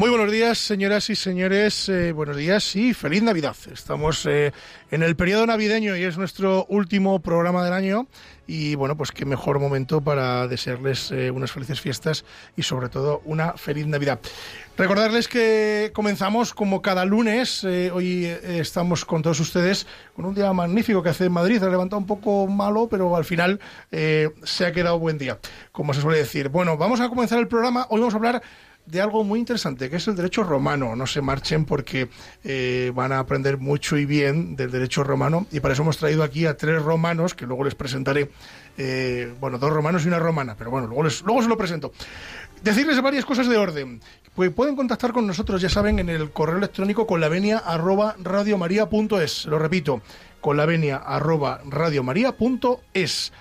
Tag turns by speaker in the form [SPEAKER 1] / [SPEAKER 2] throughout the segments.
[SPEAKER 1] Muy buenos días, señoras y señores. Eh, buenos días y feliz Navidad. Estamos eh, en el periodo navideño y es nuestro último programa del año. Y bueno, pues qué mejor momento para desearles eh, unas felices fiestas y sobre todo una feliz Navidad. Recordarles que comenzamos como cada lunes. hoy estamos con todos ustedes con un día magnífico que hace en Madrid. Ha levantado un poco malo, pero al final se ha quedado buen día, como se suele decir. Bueno, vamos a comenzar el programa. Hoy vamos a hablar de algo muy interesante, que es el derecho romano. No se marchen porque eh, van a aprender mucho y bien del derecho romano y para eso hemos traído aquí a tres romanos, que luego les presentaré, eh, bueno, dos romanos y una romana, pero bueno, luego, les, luego se lo presento. Decirles varias cosas de orden. Pues pueden contactar con nosotros, ya saben, en el correo electrónico con la venia arroba radiomaria.es. Lo repito, con la venia arroba radiomaria.es.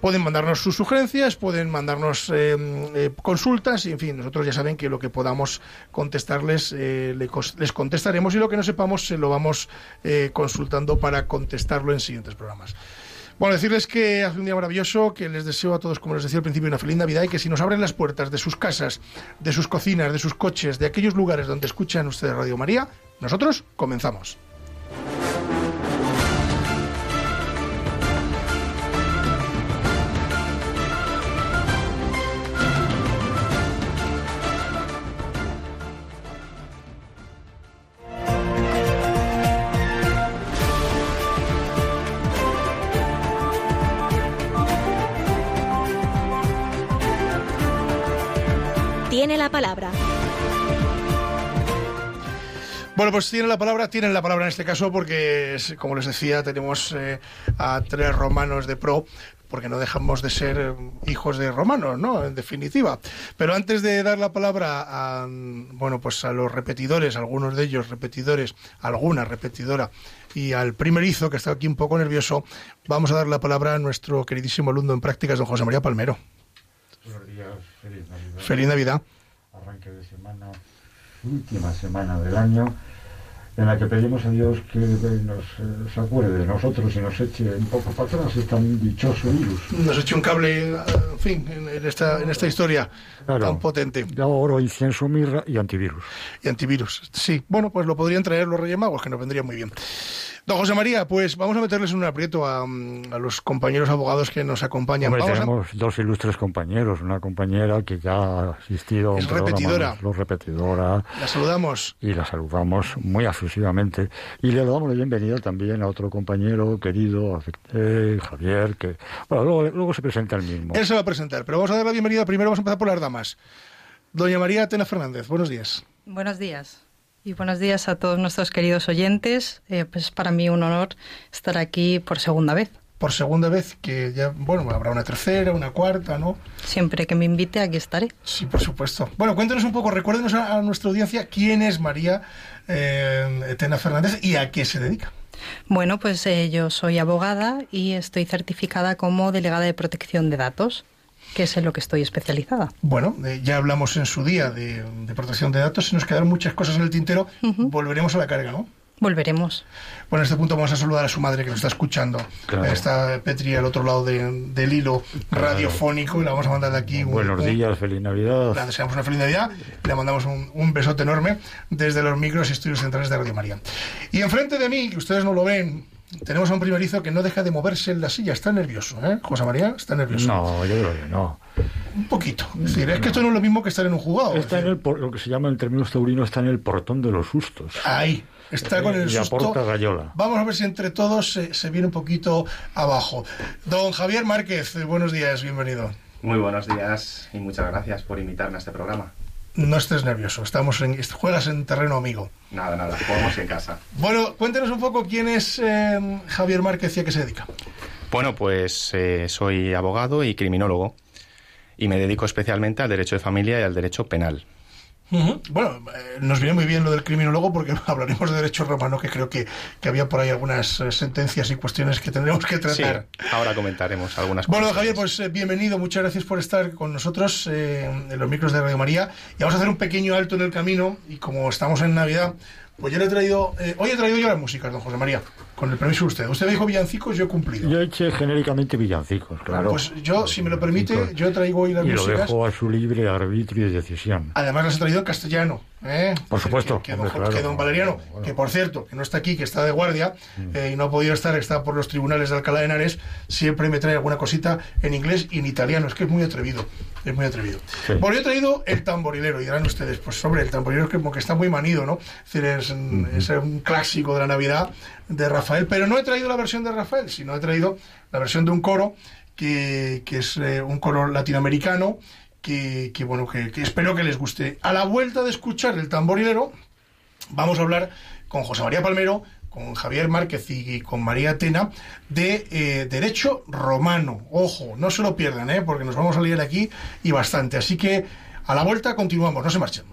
[SPEAKER 1] Pueden mandarnos sus sugerencias, pueden mandarnos eh, eh, consultas y, en fin, nosotros ya saben que lo que podamos contestarles eh, les contestaremos y lo que no sepamos se lo vamos consultando para contestarlo en siguientes programas. Bueno, decirles que hace un día maravilloso, que les deseo a todos, como les decía al principio, una feliz Navidad y que si nos abren las puertas de sus casas, de sus cocinas, de sus coches, de aquellos lugares donde escuchan ustedes Radio María, nosotros comenzamos.
[SPEAKER 2] Palabra.
[SPEAKER 1] Bueno, pues tienen la palabra, tienen la palabra en este caso porque, como les decía, tenemos eh, a tres romanos de pro, porque no dejamos de ser eh, hijos de romanos, ¿no? En definitiva. Pero antes de dar la palabra a, bueno, pues a los repetidores, algunos de ellos repetidores, alguna repetidora, y al primerizo, que está aquí un poco nervioso, vamos a dar la palabra a nuestro queridísimo alumno en prácticas, don José María Palmero.
[SPEAKER 3] Feliz Navidad.
[SPEAKER 1] Feliz Navidad
[SPEAKER 3] arranque de semana, última semana del año, en la que pedimos a Dios que nos eh, se acuerde de nosotros y nos eche un poco para atrás este tan dichoso virus.
[SPEAKER 1] Nos eche un cable, en fin, en, esta, en esta historia tan potente.
[SPEAKER 3] De oro, incienso, mirra y antivirus.
[SPEAKER 1] Y antivirus, sí. Bueno, pues lo podrían traer los Reyes Magos, que nos vendría muy bien. Don José María, pues vamos a meterles en un aprieto a, los compañeros abogados que nos acompañan.
[SPEAKER 3] tenemos dos ilustres compañeros, una compañera que ya ha asistido
[SPEAKER 1] es repetidora.
[SPEAKER 3] Los repetidora.
[SPEAKER 1] La saludamos.
[SPEAKER 3] Y la saludamos muy afusivamente. Y le damos la bienvenida también a otro compañero querido, Javier, que bueno, luego, se presenta el mismo.
[SPEAKER 1] Él se va a presentar, pero vamos a dar la bienvenida. Primero vamos a empezar por las damas. Doña María Atena Fernández, buenos días.
[SPEAKER 4] Buenos días. Y buenos días a todos nuestros queridos oyentes. Eh, pues para mí un honor estar aquí por segunda vez.
[SPEAKER 1] Por segunda vez, que ya, bueno, habrá una tercera, una cuarta, ¿no?
[SPEAKER 4] Siempre que me invite, aquí estaré.
[SPEAKER 1] Sí, por supuesto. Bueno, cuéntenos un poco, recuérdenos a, nuestra audiencia quién es María eh, Tena Fernández y a qué se dedica.
[SPEAKER 4] Bueno, pues eh, yo soy abogada y estoy certificada como delegada de protección de datos que es en lo que estoy especializada.
[SPEAKER 1] Bueno, eh, ya hablamos en su día de, protección de datos, se nos quedaron muchas cosas en el tintero, volveremos a la carga, ¿no?
[SPEAKER 4] Volveremos.
[SPEAKER 1] Bueno, en este punto vamos a saludar a su madre que nos está escuchando. Está Petri al otro lado del hilo radiofónico y la vamos a mandar de aquí.
[SPEAKER 3] Buenos días, feliz Navidad.
[SPEAKER 1] Le deseamos una feliz Navidad y le mandamos un, un, besote enorme desde los micros y estudios centrales de Radio María. Y enfrente de mí, que ustedes no lo ven, tenemos a un primerizo que no deja de moverse en la silla. Está nervioso, ¿eh? José María, está nervioso.
[SPEAKER 3] No, yo creo que no.
[SPEAKER 1] Un poquito. Es decir, es que esto no es lo mismo que estar en un jugado.
[SPEAKER 3] Está en el, lo que se llama en términos taurinos, está en el portón de los sustos.
[SPEAKER 1] Ahí. Está con el
[SPEAKER 3] y
[SPEAKER 1] susto.
[SPEAKER 3] Gallola.
[SPEAKER 1] Vamos a ver si entre todos se, se viene un poquito abajo. Don Javier Márquez, buenos días, bienvenido.
[SPEAKER 5] Muy buenos días y muchas gracias por invitarme a este programa
[SPEAKER 1] no estés nervioso, estamos en, juegas en terreno amigo.
[SPEAKER 5] Nada, nada, jugamos en casa.
[SPEAKER 1] Bueno, cuéntenos un poco quién es eh, Javier Márquez y a qué se dedica.
[SPEAKER 5] Bueno, pues eh, soy abogado y criminólogo y me dedico especialmente al derecho de familia y al derecho penal.
[SPEAKER 1] Bueno, eh, nos viene muy bien lo del criminólogo porque hablaremos de derecho romano, que creo que, había por ahí algunas eh, sentencias y cuestiones que tendremos que tratar.
[SPEAKER 5] Sí, ahora comentaremos algunas cosas.
[SPEAKER 1] Bueno, Javier, pues eh, bienvenido, muchas gracias por estar con nosotros en los micros de Radio María. Y vamos a hacer un pequeño alto en el camino y como estamos en Navidad, Pues yo le he traído, eh, hoy he traído yo las músicas, don José María, con el permiso de usted. Usted me dijo villancicos, yo he cumplido.
[SPEAKER 3] Yo eché genéricamente villancicos, claro.
[SPEAKER 1] Pues yo, si me lo permite, yo traigo hoy las
[SPEAKER 3] Y lo
[SPEAKER 1] músicas.
[SPEAKER 3] dejo a su libre arbitrio y decisión.
[SPEAKER 1] Además las he traído en castellano. ¿Eh?
[SPEAKER 3] Por supuesto,
[SPEAKER 1] Que, que don,
[SPEAKER 3] hombre, claro.
[SPEAKER 1] que don Valeriano,
[SPEAKER 3] Bueno. Mm.
[SPEAKER 1] que por cierto, que no está aquí, que está de guardia eh, y no ha podido estar, está por los tribunales de Alcalá de Henares, siempre me trae alguna cosita en inglés y en italiano. Es que es muy atrevido. Es muy atrevido.
[SPEAKER 3] Sí.
[SPEAKER 1] Bueno, yo he traído el tamborilero y dirán ustedes, pues sobre el tamborilero que como que está muy manido, ¿no? Es decir, es, un- es un clásico de la Navidad de Rafael, pero no he traído la versión de Rafael, sino he traído la versión de un coro que, que es eh, un coro latinoamericano que, bueno que, espero que les guste. A la vuelta de escuchar el tamborilero, vamos a hablar con José María Palmero, con Javier Márquez y con María Tena de eh, derecho romano. Ojo, no se lo pierdan, ¿eh? porque nos vamos a leer aquí y bastante. Así que a la vuelta continuamos, no se marchen.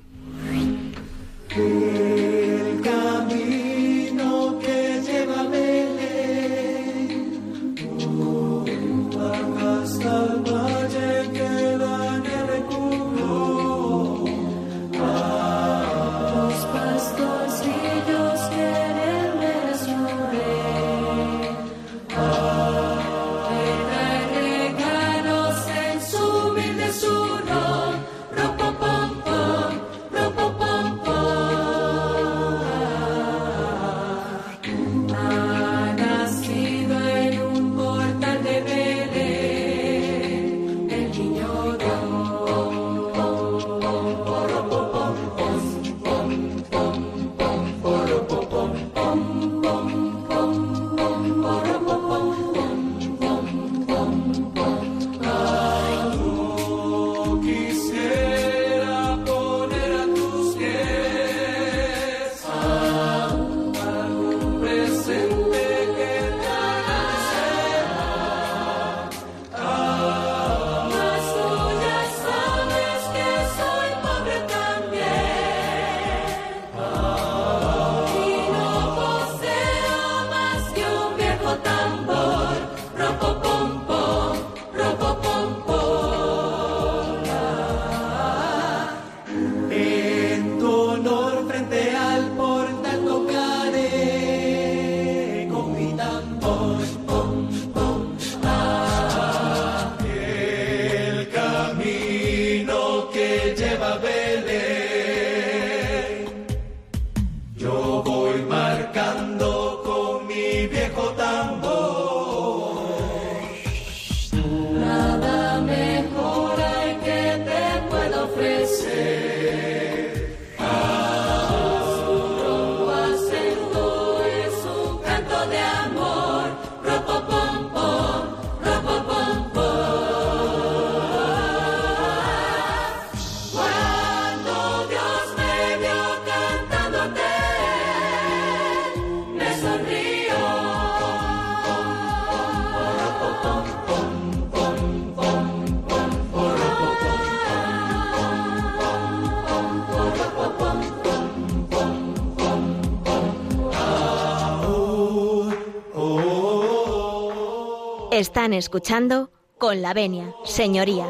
[SPEAKER 2] Están escuchando con la venia, señoría.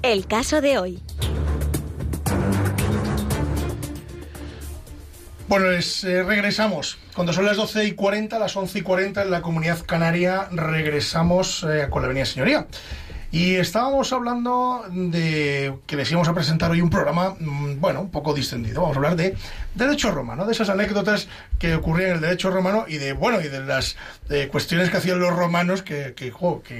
[SPEAKER 2] El caso de hoy.
[SPEAKER 1] Bueno, pues, eh, regresamos. Cuando son las 12 y 40, las 11 y 40 en la comunidad canaria, regresamos eh, con la Avenida Señoría. Y estábamos hablando de que les íbamos a presentar hoy un programa, mm, bueno, un poco distendido. Vamos a hablar de derecho romano, de esas anécdotas que ocurrían en el derecho romano y de, bueno, y de las eh, cuestiones que hacían los romanos que, que,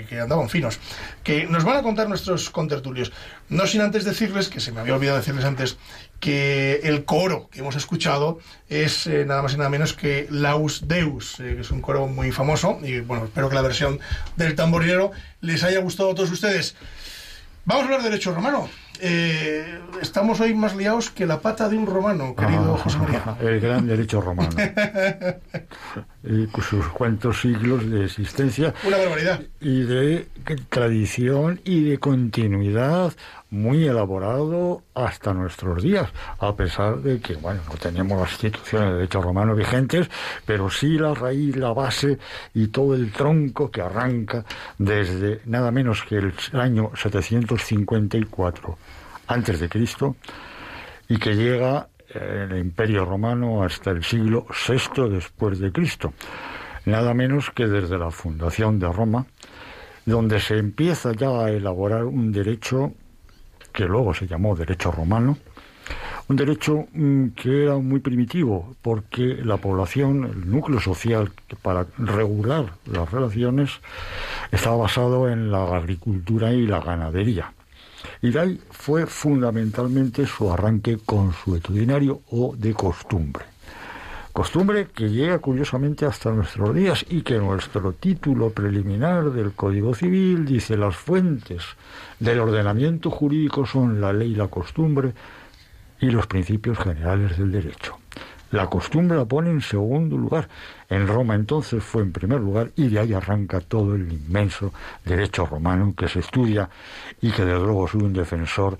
[SPEAKER 1] que andaban finos. Que nos van a contar nuestros contertulios. No sin antes decirles, que se me había olvidado decirles antes, que el coro que hemos escuchado es eh, nada más y nada menos que Laus Deus, eh, que es un coro muy famoso y bueno, espero que la versión del tamborilero les haya gustado a todos ustedes. Vamos a hablar de derecho romano. Eh, estamos hoy más liados que la pata de un romano, querido
[SPEAKER 3] Ah,
[SPEAKER 1] José María.
[SPEAKER 3] El gran derecho romano. con sus cuantos siglos de existencia
[SPEAKER 1] Una barbaridad.
[SPEAKER 3] y de tradición y de continuidad muy elaborado hasta nuestros días, a pesar de que, bueno, no tenemos las instituciones de derecho romano vigentes, pero sí la raíz, la base y todo el tronco que arranca desde nada menos que el año 754 antes de Cristo y que llega en el Imperio Romano hasta el siglo VI después de Cristo. Nada menos que desde la fundación de Roma, donde se empieza ya a elaborar un derecho que luego se llamó derecho romano, un derecho mm, que era muy primitivo, porque la población, el núcleo social para regular las relaciones, estaba basado en la agricultura y la ganadería. Y fue fundamentalmente su arranque consuetudinario o de costumbre. Costumbre que llega curiosamente hasta nuestros días y que nuestro título preliminar del Código Civil dice las fuentes del ordenamiento jurídico son la ley y la costumbre y los principios generales del derecho. La costumbre la pone en segundo lugar. En Roma entonces fue en primer lugar y de ahí arranca todo el inmenso derecho romano que se estudia y que desde luego soy un defensor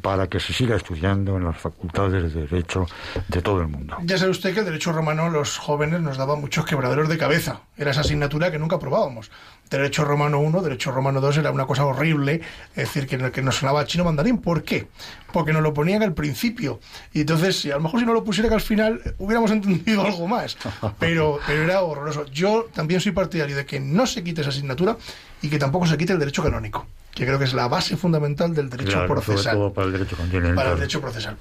[SPEAKER 3] para que se siga estudiando en las facultades de derecho de todo el mundo.
[SPEAKER 1] Ya sabe usted que el derecho romano los jóvenes nos daba muchos quebraderos de cabeza. Era esa asignatura que nunca probábamos. Derecho romano 1, derecho romano 2 era una cosa horrible, es decir, que, que nos sonaba chino mandarín. ¿Por qué? Porque nos lo ponían al principio. Y entonces, a lo mejor si no lo pusieran al final, hubiéramos entendido algo más. Pero, pero era horroroso. Yo también soy partidario de que no se quite esa asignatura y que tampoco se quite el derecho canónico, que creo que es la base fundamental del derecho
[SPEAKER 3] Claro, sobre
[SPEAKER 1] procesal.
[SPEAKER 3] todo para el derecho continental.
[SPEAKER 1] Para el derecho procesal.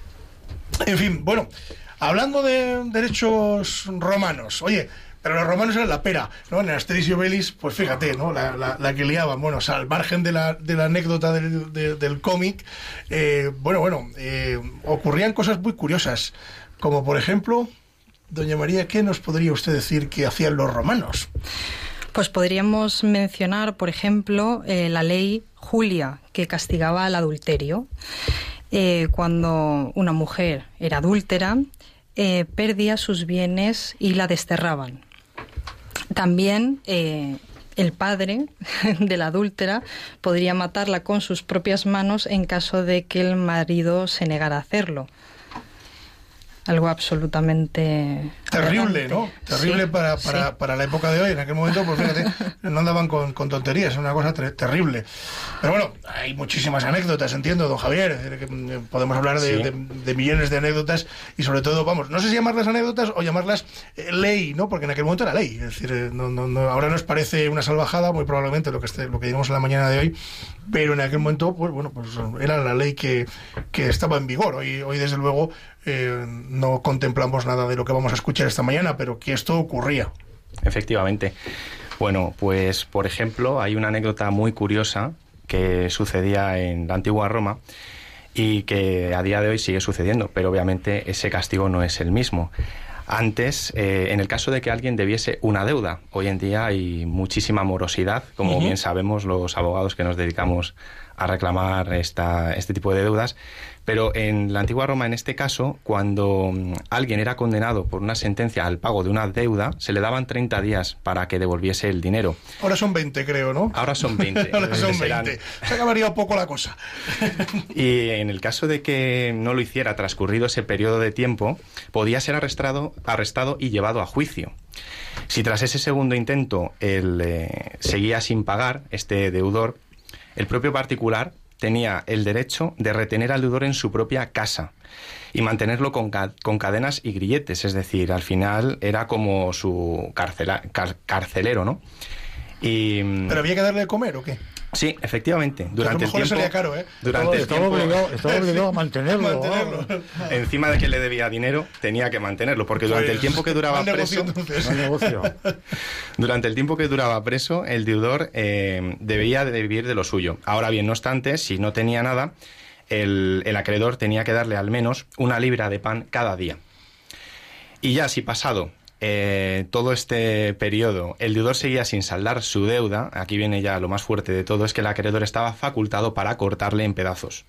[SPEAKER 1] En fin, bueno, hablando de derechos romanos, oye, pero los romanos eran la pera, ¿no? En Asterix y Obelix, pues fíjate, ¿no? La, la- la que liaban. Bueno, o sea, al margen de la, de la anécdota del, de- del cómic, eh, bueno, bueno, eh, ocurrían cosas muy curiosas, como por ejemplo, doña María, ¿qué nos podría usted decir que hacían los romanos?
[SPEAKER 4] Pues podríamos mencionar, por ejemplo, eh, la ley Julia, que castigaba al adulterio. Eh, cuando una mujer era adúltera, eh, perdía sus bienes y la desterraban. También el padre de la adúltera podría matarla con sus propias manos en caso de que el marido se negara a hacerlo. Algo absolutamente
[SPEAKER 1] Terrible. ¿no? Terrible
[SPEAKER 4] Sí,
[SPEAKER 1] para,
[SPEAKER 4] sí.
[SPEAKER 1] para, para la época de hoy. En aquel momento, pues fíjate, no andaban con, con tonterías, es una cosa ter- terrible. Pero bueno, hay muchísimas anécdotas, entiendo, don Javier. Es decir, que, mm, podemos hablar de,
[SPEAKER 5] Sí.
[SPEAKER 1] de- de millones de anécdotas y sobre todo, vamos, no sé si llamarlas anécdotas o llamarlas eh, ley, ¿no? Porque en aquel momento era ley. Es decir, eh, no, no- no- ahora nos parece una salvajada, muy probablemente lo que, esté, lo que digamos en la mañana de hoy, pero en aquel momento, pues bueno, pues era la ley que, que estaba en vigor. Hoy, hoy desde luego, eh, no contemplamos nada de lo que vamos a escuchar esta mañana, pero que esto ocurría.
[SPEAKER 5] Efectivamente. Bueno, pues por ejemplo, hay una anécdota muy curiosa que sucedía en la antigua Roma y que a día de hoy sigue sucediendo, pero obviamente ese castigo no es el mismo. Antes, eh, en el caso de que alguien debiese una deuda, hoy en día hay muchísima morosidad, como bien sabemos los abogados que nos dedicamos a reclamar esta, este tipo de deudas, pero en la antigua Roma, en este caso, cuando mm, alguien era condenado por una sentencia al pago de una deuda, se le daban 30 días para que devolviese el dinero.
[SPEAKER 1] Ahora son 20, creo, ¿no?
[SPEAKER 5] Ahora son 20.
[SPEAKER 1] Ahora son
[SPEAKER 5] que serán-
[SPEAKER 1] 20. Se acabaría poco la cosa.
[SPEAKER 5] Y en el caso de que no lo hiciera transcurrido ese periodo de tiempo, podía ser arrestado, arrestado y llevado a juicio. Si tras ese segundo intento él eh, seguía sin pagar, este deudor, el propio particular tenía el derecho de retener al deudor en su propia casa y mantenerlo con, ca- con cadenas y grilletes, es decir, al final era como su carcelero, ¿no? Y mm,
[SPEAKER 1] ¿Pero había que darle de comer o qué?
[SPEAKER 5] Sí, efectivamente, durante el
[SPEAKER 1] mejor le
[SPEAKER 5] tiempo
[SPEAKER 1] salía caro, ¿eh?
[SPEAKER 5] durante el
[SPEAKER 3] estaba,
[SPEAKER 5] tiempo
[SPEAKER 3] obligado, estaba obligado a mantenerlo.
[SPEAKER 5] Encima de que le debía dinero, tenía que mantenerlo, porque durante
[SPEAKER 1] Pues,
[SPEAKER 5] el tiempo que duraba preso,
[SPEAKER 3] negocio.
[SPEAKER 5] durante el tiempo que duraba preso, el deudor eh, debía de vivir de lo suyo. Ahora bien, no obstante, si no tenía nada, el, el acreedor tenía que darle al menos una libra de pan cada día. Y ya si pasado eh, todo este periodo el deudor seguía sin saldar su deuda, aquí viene ya lo más fuerte de todo, es que el acreedor estaba facultado para cortarle en pedazos.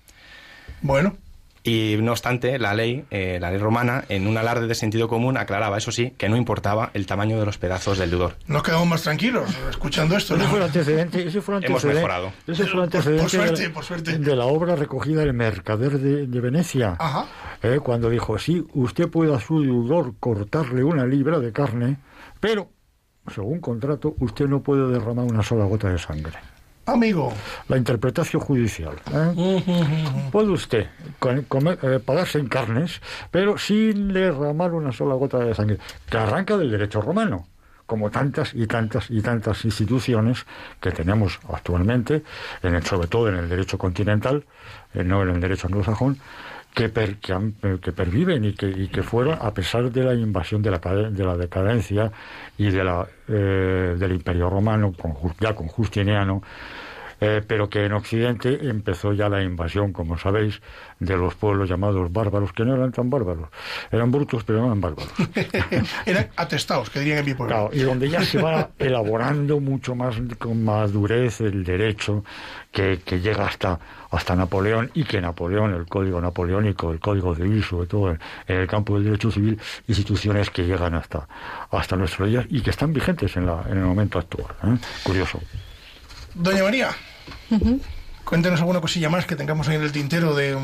[SPEAKER 1] Bueno,
[SPEAKER 5] Y no obstante, la ley, eh, la ley romana, en un alarde de sentido común, aclaraba, eso sí, que no importaba el tamaño de los pedazos del deudor.
[SPEAKER 1] nos quedamos más tranquilos escuchando esto.
[SPEAKER 3] Ese
[SPEAKER 1] ¿no?
[SPEAKER 3] fue el antecedente, ese fue el
[SPEAKER 5] Hemos
[SPEAKER 3] antecedente-
[SPEAKER 5] mejorado.
[SPEAKER 3] ese fue el
[SPEAKER 1] Por- por
[SPEAKER 3] antecedente
[SPEAKER 1] suerte,
[SPEAKER 3] de,
[SPEAKER 1] por suerte.
[SPEAKER 3] de la obra recogida del mercader de, de Venecia.
[SPEAKER 1] Ajá.
[SPEAKER 3] Eh, cuando dijo, sí, usted puede a su deudor cortarle una libra de carne, pero, según contrato, usted no puede derramar una sola gota de sangre.
[SPEAKER 1] Amigo,
[SPEAKER 3] La interpretación judicial. ¿eh? Puede usted comer- eh, pagarse en carnes, pero sin derramar una sola gota de sangre, que arranca del derecho romano, como tantas y tantas y tantas instituciones que tenemos actualmente, en el- sobre todo en el derecho continental, eh, no en el derecho anglosajón, que, per- que, han- que perviven y que, y que fueron, a pesar de la invasión de la, de la decadencia y de la, eh, del Imperio Romano, con ya con Justiniano, eh, pero que en Occidente empezó ya la invasión, como sabéis, de los pueblos llamados bárbaros, que no eran tan bárbaros, eran brutos, pero no eran bárbaros.
[SPEAKER 1] eran atestados, que dirían en mi pueblo.
[SPEAKER 3] Claro, y donde ya se va elaborando mucho más con madurez el derecho que, que llega hasta, hasta Napoleón y que Napoleón, el código napoleónico, el código civil, sobre todo en, el campo del derecho civil, instituciones que llegan hasta, hasta nuestros días y que están vigentes en, la, en el momento actual. ¿eh? Curioso.
[SPEAKER 1] Doña María, cuéntenos alguna cosilla más que tengamos ahí en el tintero de,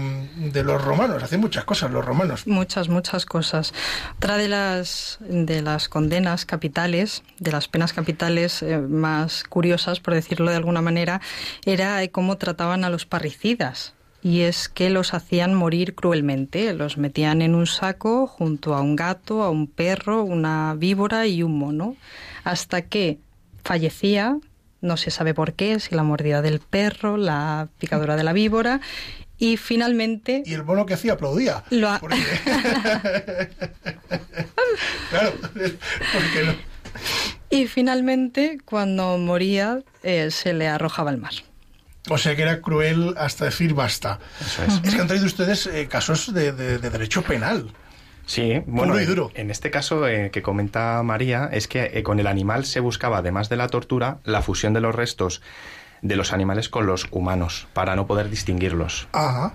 [SPEAKER 1] los romanos. Hacen muchas cosas los romanos.
[SPEAKER 4] Muchas, muchas cosas. Otra de las, de las condenas capitales, de las penas capitales eh, más curiosas, por decirlo de alguna manera, era cómo trataban a los parricidas. Y es que los hacían morir cruelmente. Los metían en un saco junto a un gato, a un perro, una víbora y un mono. Hasta que fallecía, no se sabe por qué, si la mordida del perro, la picadura de la víbora. Y finalmente
[SPEAKER 1] Y el mono que hacía aplaudía.
[SPEAKER 4] Lo ha-
[SPEAKER 1] Porque- claro, porque no.
[SPEAKER 4] Y finalmente, cuando moría, eh, se le arrojaba al mar.
[SPEAKER 1] O sea que era cruel hasta decir basta.
[SPEAKER 5] Eso es.
[SPEAKER 1] Es que han traído ustedes eh, casos de, de- de derecho penal.
[SPEAKER 5] Sí, bueno,
[SPEAKER 1] Puro y
[SPEAKER 5] en-
[SPEAKER 1] duro.
[SPEAKER 5] En, este caso eh, que comenta María, es que eh, con el animal se buscaba, además de la tortura, la fusión de los restos de los animales con los humanos, para no poder distinguirlos.
[SPEAKER 1] Ajá.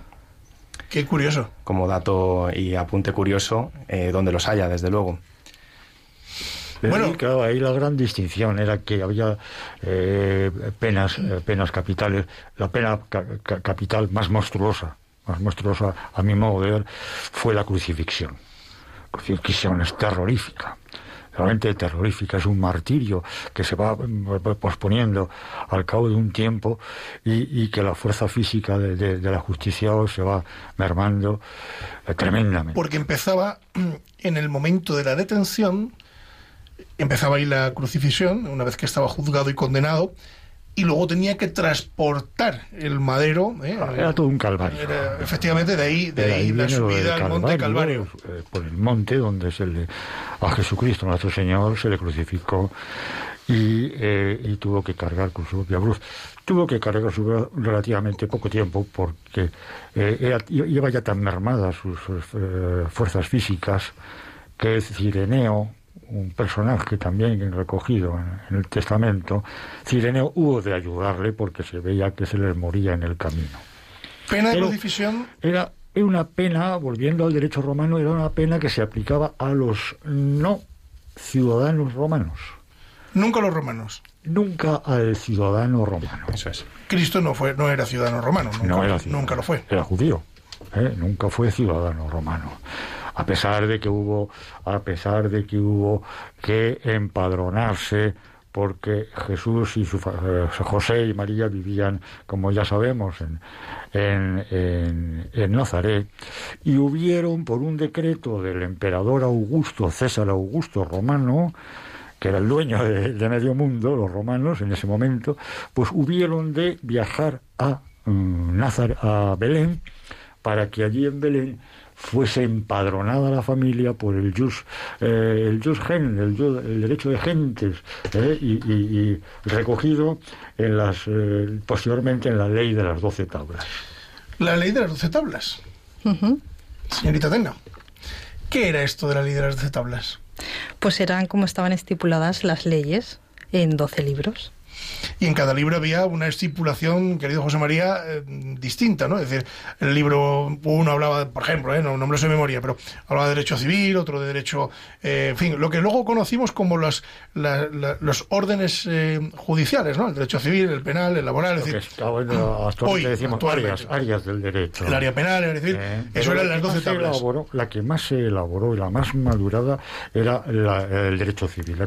[SPEAKER 1] Qué curioso.
[SPEAKER 5] Como dato y apunte curioso, eh, donde los haya, desde luego.
[SPEAKER 3] Pero
[SPEAKER 1] Bueno.
[SPEAKER 3] sí, claro, ahí la gran distinción era que había eh, penas, eh, penas capitales. La pena ca- ca- capital más monstruosa, más monstruosa a mi modo de ver, fue la crucifixión. Crucifixión es terrorífica. Realmente terrorífica, es un martirio que se va posponiendo al cabo de un tiempo y, que la fuerza física de la justicia se va mermando eh, tremendamente.
[SPEAKER 1] Porque empezaba en el momento de la detención, empezaba ahí la crucifixión, una vez que estaba juzgado y condenado, y luego tenía que transportar el madero. ¿eh?
[SPEAKER 3] Era todo un calvario.
[SPEAKER 1] Era- efectivamente, de ahí, de
[SPEAKER 3] De
[SPEAKER 1] ahí la subida al monte Calvario.
[SPEAKER 3] eh, por el monte donde se le, a Jesucristo nuestro Señor se le crucificó y, eh, y tuvo que cargar con su propia cruz. Tuvo que cargar su cruz relativamente poco tiempo porque eh, era- lleva ya tan mermadas sus fuerzas físicas que Cireneo, un personaje también recogido en, en el testamento, Cireneo hubo de ayudarle porque se veía que se les moría en el camino.
[SPEAKER 1] Pena de crucifixión,
[SPEAKER 3] Era, era una pena, volviendo al derecho romano, era una pena que se aplicaba a los no ciudadanos romanos,
[SPEAKER 1] nunca los romanos.
[SPEAKER 3] nunca al ciudadano romano.
[SPEAKER 5] Eso es.
[SPEAKER 1] Cristo no fue, no era ciudadano romano, nunca,
[SPEAKER 3] No era ciudadano,
[SPEAKER 1] nunca lo fue.
[SPEAKER 3] Era judío, ¿eh? nunca fue ciudadano romano. A pesar de que hubo, a pesar de que hubo que empadronarse porque Jesús y su, eh, José y María vivían, como ya sabemos, en, en, en- en Nazaret, y hubieron por un decreto del emperador Augusto, César Augusto Romano, que era el dueño de, medio mundo, los romanos en ese momento, pues hubieron de viajar a Nazar, a Belén, para que allí en Belén fuese empadronada la familia por el jus, eh, el jus gen, el, derecho de gentes, eh, y, y- y recogido en las, eh, posteriormente en la ley de las doce tablas.
[SPEAKER 1] La ley de las doce tablas. Señorita Tena, ¿qué era esto de la ley de las doce tablas?
[SPEAKER 4] Pues eran como estaban estipuladas las leyes en 12 libros.
[SPEAKER 1] Y en cada libro había una estipulación, querido José María, eh, distinta, ¿no? Es decir, el libro uno hablaba, por ejemplo, ¿eh? no, no me lo sé de memoria, pero hablaba de derecho civil, otro de derecho, eh, en fin, lo que luego conocimos como los, la- la- los órdenes eh, judiciales, ¿no? El derecho civil, el penal, el laboral, es
[SPEAKER 3] Lo
[SPEAKER 1] decir,
[SPEAKER 3] bueno,
[SPEAKER 1] hoy,
[SPEAKER 3] decimos áreas, áreas del derecho.
[SPEAKER 1] el área penal, civil,
[SPEAKER 3] Eh,
[SPEAKER 1] eso eran
[SPEAKER 3] la
[SPEAKER 1] las
[SPEAKER 3] que
[SPEAKER 1] 12
[SPEAKER 3] más se
[SPEAKER 1] tablas.
[SPEAKER 3] elaboró- la que más se elaboró y la más madurada era la- el derecho civil. la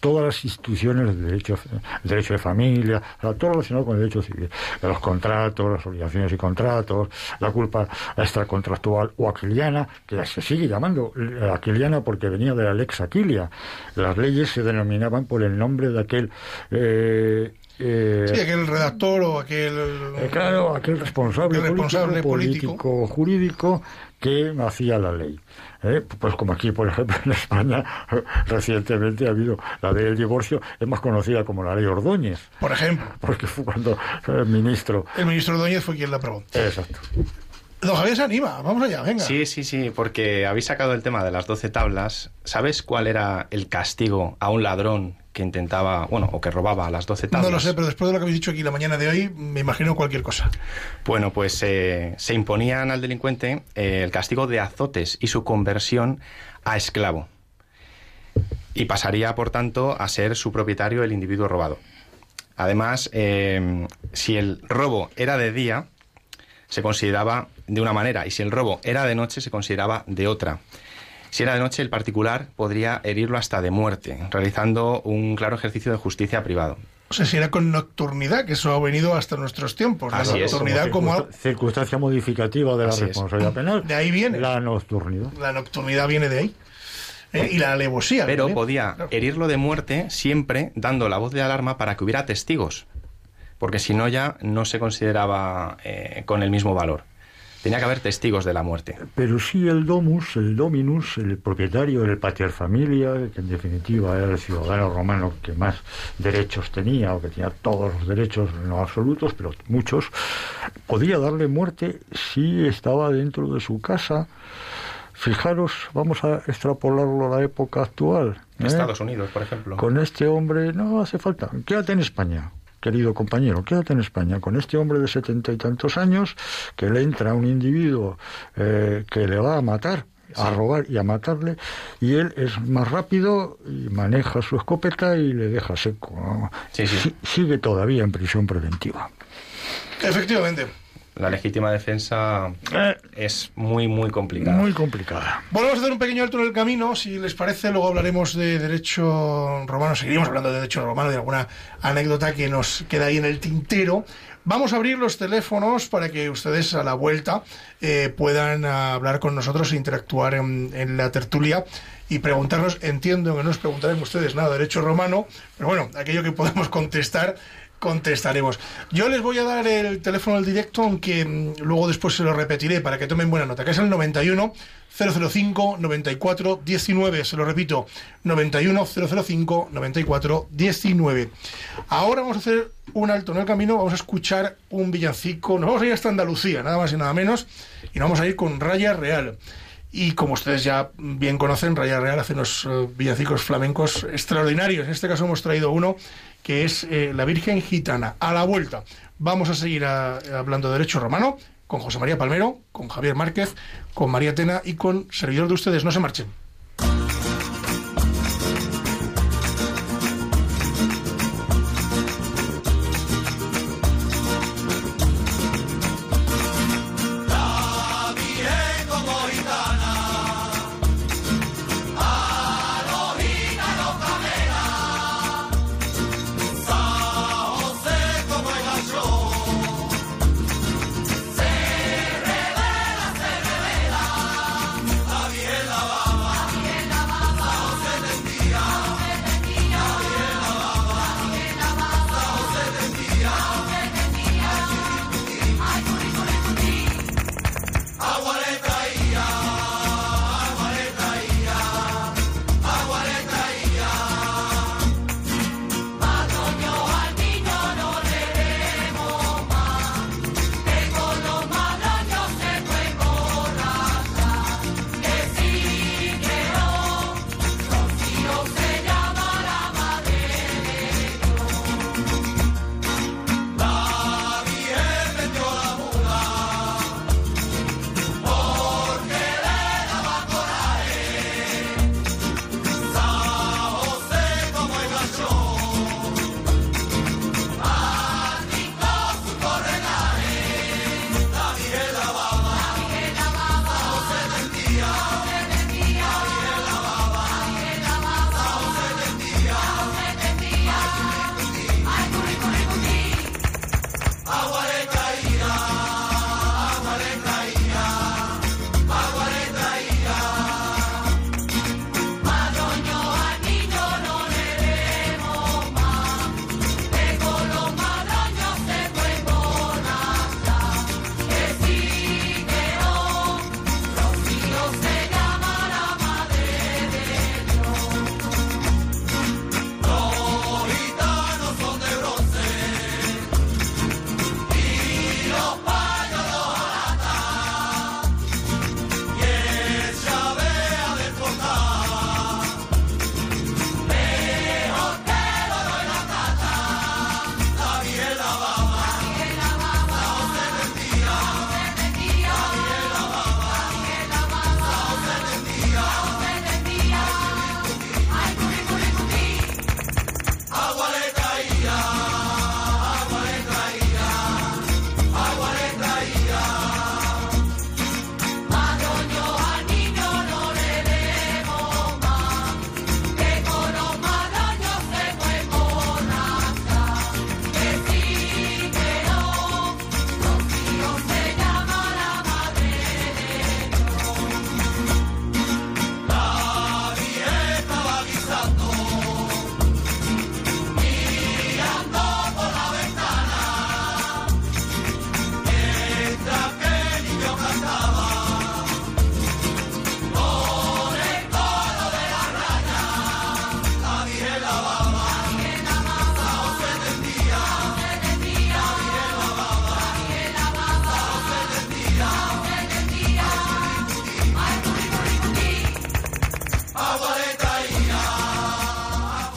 [SPEAKER 3] todas las instituciones del derecho, el derecho de familia, o sea, todo relacionado con el derecho civil. Los contratos, las obligaciones y contratos, la culpa extracontractual o aquiliana, que se sigue llamando aquiliana porque venía de la lex aquilia. Las leyes se denominaban por el nombre de aquel... eh, eh,
[SPEAKER 1] Sí, aquel redactor o aquel...
[SPEAKER 3] eh, claro, aquel responsable,
[SPEAKER 1] responsable
[SPEAKER 3] político, político, jurídico que hacía la ley. ¿Eh? Pues como aquí, por ejemplo, en España, recientemente ha habido la ley del divorcio, es más conocida como la ley Ordóñez,
[SPEAKER 1] Por ejemplo,
[SPEAKER 3] porque fue cuando el ministro...
[SPEAKER 1] el ministro Ordóñez fue quien la aprobó.
[SPEAKER 3] Exacto.
[SPEAKER 1] Don Javier se anima, vamos allá, venga.
[SPEAKER 5] Sí, sí, sí, porque habéis sacado el tema de las 12 tablas. ¿Sabes cuál era el castigo a un ladrón que intentaba, bueno, o que robaba las 12 tablas?
[SPEAKER 1] No lo sé, pero después de lo que habéis dicho aquí la mañana de hoy, me imagino cualquier cosa.
[SPEAKER 5] Bueno, pues eh, se imponían al delincuente eh, el castigo de azotes y su conversión a esclavo. Y pasaría, por tanto, a ser su propietario el individuo robado. Además, eh, si el robo era de día, se consideraba de una manera, y si el robo era de noche, se consideraba de otra. Si era de noche, el particular podría herirlo hasta de muerte, realizando un claro ejercicio de justicia privado.
[SPEAKER 1] O sea, si era con nocturnidad, que eso ha venido hasta nuestros tiempos.
[SPEAKER 5] Así
[SPEAKER 1] la
[SPEAKER 5] es,
[SPEAKER 1] nocturnidad como,
[SPEAKER 3] circunsta- circunstancia modificativa de la
[SPEAKER 5] Así es.
[SPEAKER 3] responsabilidad penal.
[SPEAKER 1] De ahí viene.
[SPEAKER 3] La nocturnidad.
[SPEAKER 1] la nocturnidad viene de ahí. ¿eh? Y la alevosía.
[SPEAKER 5] Pero
[SPEAKER 1] también.
[SPEAKER 5] podía
[SPEAKER 1] Claro.
[SPEAKER 5] herirlo de muerte siempre dando la voz de alarma para que hubiera testigos, porque si no ya no se consideraba eh, con el mismo valor. Tenía que haber testigos de la muerte.
[SPEAKER 3] Pero sí el domus, el dominus, el propietario, el pater familia, que en definitiva era el ciudadano romano que más derechos tenía, o que tenía todos los derechos, no absolutos, pero muchos, podía darle muerte si estaba dentro de su casa. Fijaros, vamos a extrapolarlo a la época actual. ¿eh?
[SPEAKER 5] Estados Unidos, por ejemplo.
[SPEAKER 3] Con este hombre no hace falta. Quédate en España, querido compañero, quédate en España. Con este hombre de setenta y tantos años que le entra un individuo eh, que le va a matar, a robar y a matarle, y él es más rápido y maneja su escopeta y le deja seco. ¿no?
[SPEAKER 5] Sí, sí.
[SPEAKER 3] Si- sigue todavía en prisión preventiva.
[SPEAKER 1] Efectivamente.
[SPEAKER 5] La legítima defensa
[SPEAKER 3] Eh,
[SPEAKER 5] es muy, muy complicada.
[SPEAKER 3] muy complicada.
[SPEAKER 1] Volvemos a hacer un pequeño alto en el camino, si les parece, luego hablaremos de derecho romano, seguiremos hablando de derecho romano, de alguna anécdota que nos queda ahí en el tintero. Vamos a abrir los teléfonos para que ustedes a la vuelta eh, puedan hablar con nosotros e interactuar en, en la tertulia y preguntarnos, entiendo que no nos preguntarán ustedes nada de derecho romano, pero bueno, aquello que podemos contestar, contestaremos. Yo les voy a dar el teléfono al directo, aunque mm, luego después se lo repetiré para que tomen buena nota, que es el 91 005 94 19. Se lo repito, 91 005 94 19. Ahora vamos a hacer un alto en el camino, vamos a escuchar un villancico, nos vamos a ir hasta Andalucía, nada más y nada menos, y nos vamos a ir con Raya Real. Y como ustedes ya bien conocen, Raya Real hace unos eh, villancicos flamencos extraordinarios. En este caso hemos traído uno que es eh, La Virgen Gitana. A la vuelta vamos a seguir a- hablando de derecho romano con José María Palmero, con Javier Márquez, con María Tena y con servidor de ustedes. No se marchen.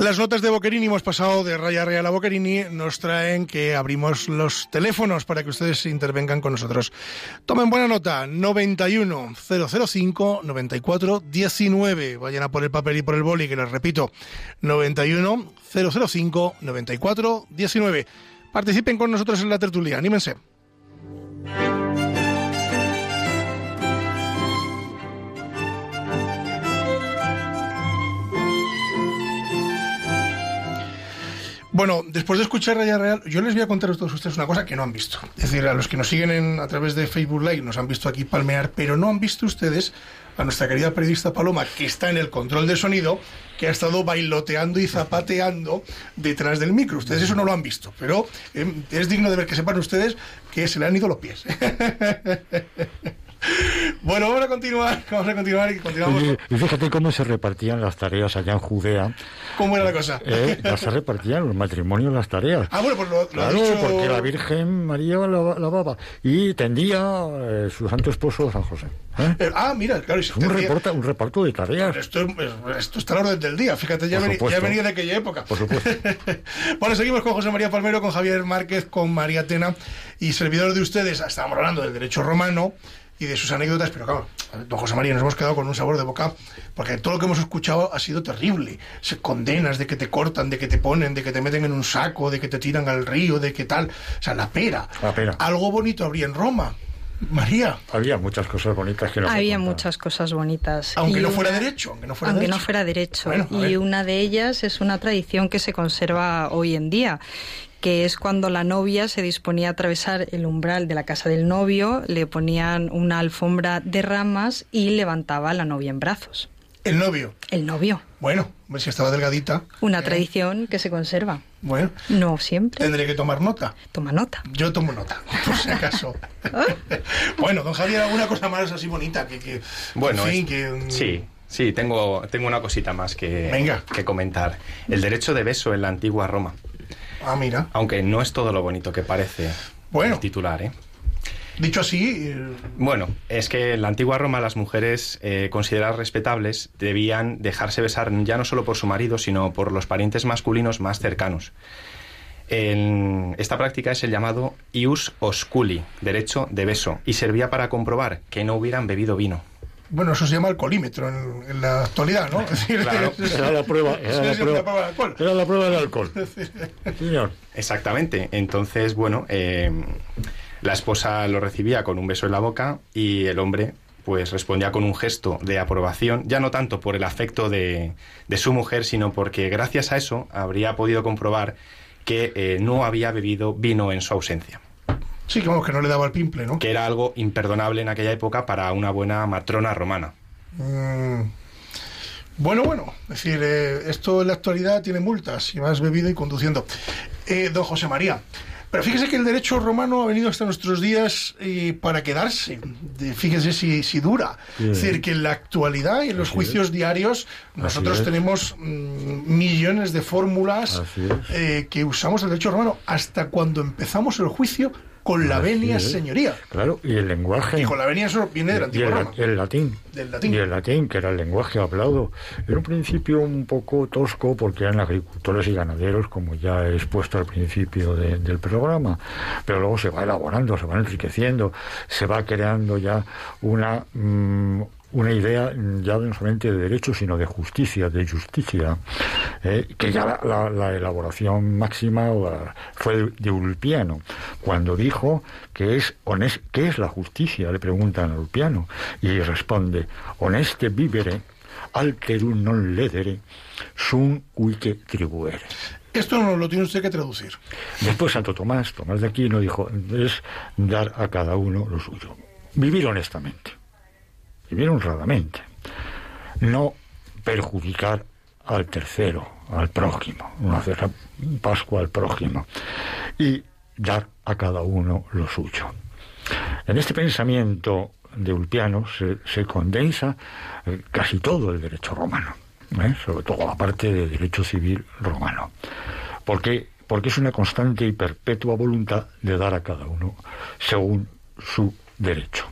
[SPEAKER 1] Las notas de Boquerini, hemos pasado de Raya Real a Boquerini, nos traen que abrimos los teléfonos para que ustedes intervengan con nosotros. Tomen buena nota, 91 005 94 19. Vayan a por el papel y por el boli, que les repito, 91 005 94 19. Participen con nosotros en la tertulia, anímense. Bueno, después de escuchar Raya Real, yo les voy a contar a todos ustedes una cosa que no han visto. Es decir, a los que nos siguen en- a través de Facebook Live nos han visto aquí palmear, pero no han visto ustedes a nuestra querida periodista Paloma, que está en el control de sonido, que ha estado bailoteando y zapateando detrás del micro. Ustedes eso no lo han visto, pero eh, es digno de ver que sepan ustedes que se le han ido los pies. bueno, vamos a continuar, vamos a continuar y continuamos.
[SPEAKER 3] Y, y fíjate cómo se repartían las tareas allá en Judea.
[SPEAKER 1] ¿Cómo era la cosa?
[SPEAKER 3] ¿eh? Ya se repartían los matrimonios las tareas.
[SPEAKER 1] Ah, bueno, pues lo, lo ha
[SPEAKER 3] Claro,
[SPEAKER 1] dicho...
[SPEAKER 3] porque la Virgen María la- lavaba y tendía eh, su santo esposo San José. ¿eh?
[SPEAKER 1] Eh, ah, mira, claro, si
[SPEAKER 3] Un, reporta- un reparto de tareas.
[SPEAKER 1] Esto, es- esto está a la orden del día, fíjate, ya,
[SPEAKER 3] supuesto.
[SPEAKER 1] ya venía de aquella época.
[SPEAKER 3] Por supuesto.
[SPEAKER 1] bueno, seguimos con José María Palmero, con Javier Márquez, con María Tena y servidor de ustedes. Estábamos hablando del derecho romano y de sus anécdotas, pero claro, don José María, nos hemos quedado con un sabor de boca, porque todo lo que hemos escuchado ha sido terrible. Se condenas de que te cortan, de que te ponen, de que te meten en un saco, de que te tiran al río, de que tal. O sea, la pera.
[SPEAKER 3] La pera.
[SPEAKER 1] Algo bonito habría en Roma. María,
[SPEAKER 3] Había muchas cosas bonitas que no se
[SPEAKER 4] Había muchas cosas bonitas.
[SPEAKER 1] aunque
[SPEAKER 4] Y
[SPEAKER 1] no fuera derecho, aunque no fuera
[SPEAKER 4] aunque
[SPEAKER 1] derecho.
[SPEAKER 4] no fuera derecho.
[SPEAKER 1] Bueno, a
[SPEAKER 4] y una de ellas es una tradición que se conserva hoy en día, que es cuando la novia se disponía a atravesar el umbral de la casa del novio, le ponían una alfombra de ramas y levantaba a la novia en brazos.
[SPEAKER 1] El novio.
[SPEAKER 4] El novio.
[SPEAKER 1] Bueno, pues si estaba delgadita.
[SPEAKER 4] Una
[SPEAKER 1] eh,
[SPEAKER 4] tradición que se conserva.
[SPEAKER 1] Bueno,
[SPEAKER 4] No siempre.
[SPEAKER 1] tendré que tomar nota.
[SPEAKER 4] Toma nota.
[SPEAKER 1] Yo tomo nota, por si acaso. bueno, don Javier, alguna cosa más así bonita que. que
[SPEAKER 5] Bueno,
[SPEAKER 1] en fin,
[SPEAKER 5] es-
[SPEAKER 1] que. mm,
[SPEAKER 5] sí, sí, tengo, tengo una cosita más que,
[SPEAKER 1] Venga.
[SPEAKER 5] que comentar. El derecho de beso en la antigua Roma.
[SPEAKER 1] Ah, mira.
[SPEAKER 5] Aunque no es todo lo bonito que parece
[SPEAKER 1] Bueno.
[SPEAKER 5] el titular, ¿eh?
[SPEAKER 1] Dicho así, eh,
[SPEAKER 5] Bueno, es que en la antigua Roma las mujeres eh, consideradas respetables debían dejarse besar ya no solo por su marido, sino por los parientes masculinos más cercanos. En- esta práctica es el llamado ius osculi, derecho de beso, y servía para comprobar que no hubieran bebido vino.
[SPEAKER 1] Bueno, eso se llama alcoholímetro en, en la actualidad, ¿no?
[SPEAKER 5] Claro.
[SPEAKER 3] Era la prueba, era la era la del alcohol. Señor.
[SPEAKER 5] Exactamente. Entonces, bueno, eh, la esposa lo recibía con un beso en la boca y el hombre pues respondía con un gesto de aprobación, ya no tanto por el afecto de, de su mujer, sino porque gracias a eso habría podido comprobar que eh, no había bebido vino en su ausencia,
[SPEAKER 1] Sí, que vamos, que no le daba el pimple, ¿no?
[SPEAKER 5] que era algo imperdonable en aquella época para una buena matrona romana.
[SPEAKER 1] Mm. Bueno, bueno, es decir, eh, esto en la actualidad tiene multas si vas bebido y conduciendo. Eh, don José María, pero fíjese que el derecho romano ha venido hasta nuestros días eh, para quedarse. De- fíjese si, si dura.
[SPEAKER 3] Sí.
[SPEAKER 1] Es decir, que en la actualidad y en los
[SPEAKER 3] Así
[SPEAKER 1] juicios
[SPEAKER 3] es.
[SPEAKER 1] diarios nosotros tenemos mm, millones de fórmulas
[SPEAKER 3] es.
[SPEAKER 1] eh, que usamos el derecho romano hasta cuando empezamos el juicio con la
[SPEAKER 3] Así
[SPEAKER 1] venia señoría.
[SPEAKER 3] Claro, y el lenguaje.
[SPEAKER 1] Y con la venia eso viene de la
[SPEAKER 3] y
[SPEAKER 1] antigua
[SPEAKER 3] el, latín.
[SPEAKER 1] Del latín.
[SPEAKER 3] Y el latín, que era el lenguaje hablado. Era un principio un poco tosco porque eran agricultores y ganaderos, como ya he expuesto al principio de- del programa. Pero luego se va elaborando, se va enriqueciendo, se va creando ya una. mm, una idea ya no solamente de derecho, sino de justicia, de justicia, eh, que ya la, la- la elaboración máxima fue de, Ulpiano, cuando dijo que es hones- ¿qué es la justicia? Le preguntan a Ulpiano, y responde, honeste vivere, alterum non ledere, sum uique tribuere.
[SPEAKER 1] Esto no lo tiene usted que traducir.
[SPEAKER 3] Después Santo Tomás, Tomás de Aquino, dijo, es dar a cada uno lo suyo. Vivir honestamente, vivir honradamente, no perjudicar al tercero, al prójimo, no hacer Pascua al prójimo, y dar a cada uno lo suyo. En este pensamiento de Ulpiano se, se condensa eh, casi todo el derecho romano, ¿eh? sobre todo la parte de derecho civil romano. Porque, porque es una constante y perpetua voluntad de dar a cada uno según su derecho.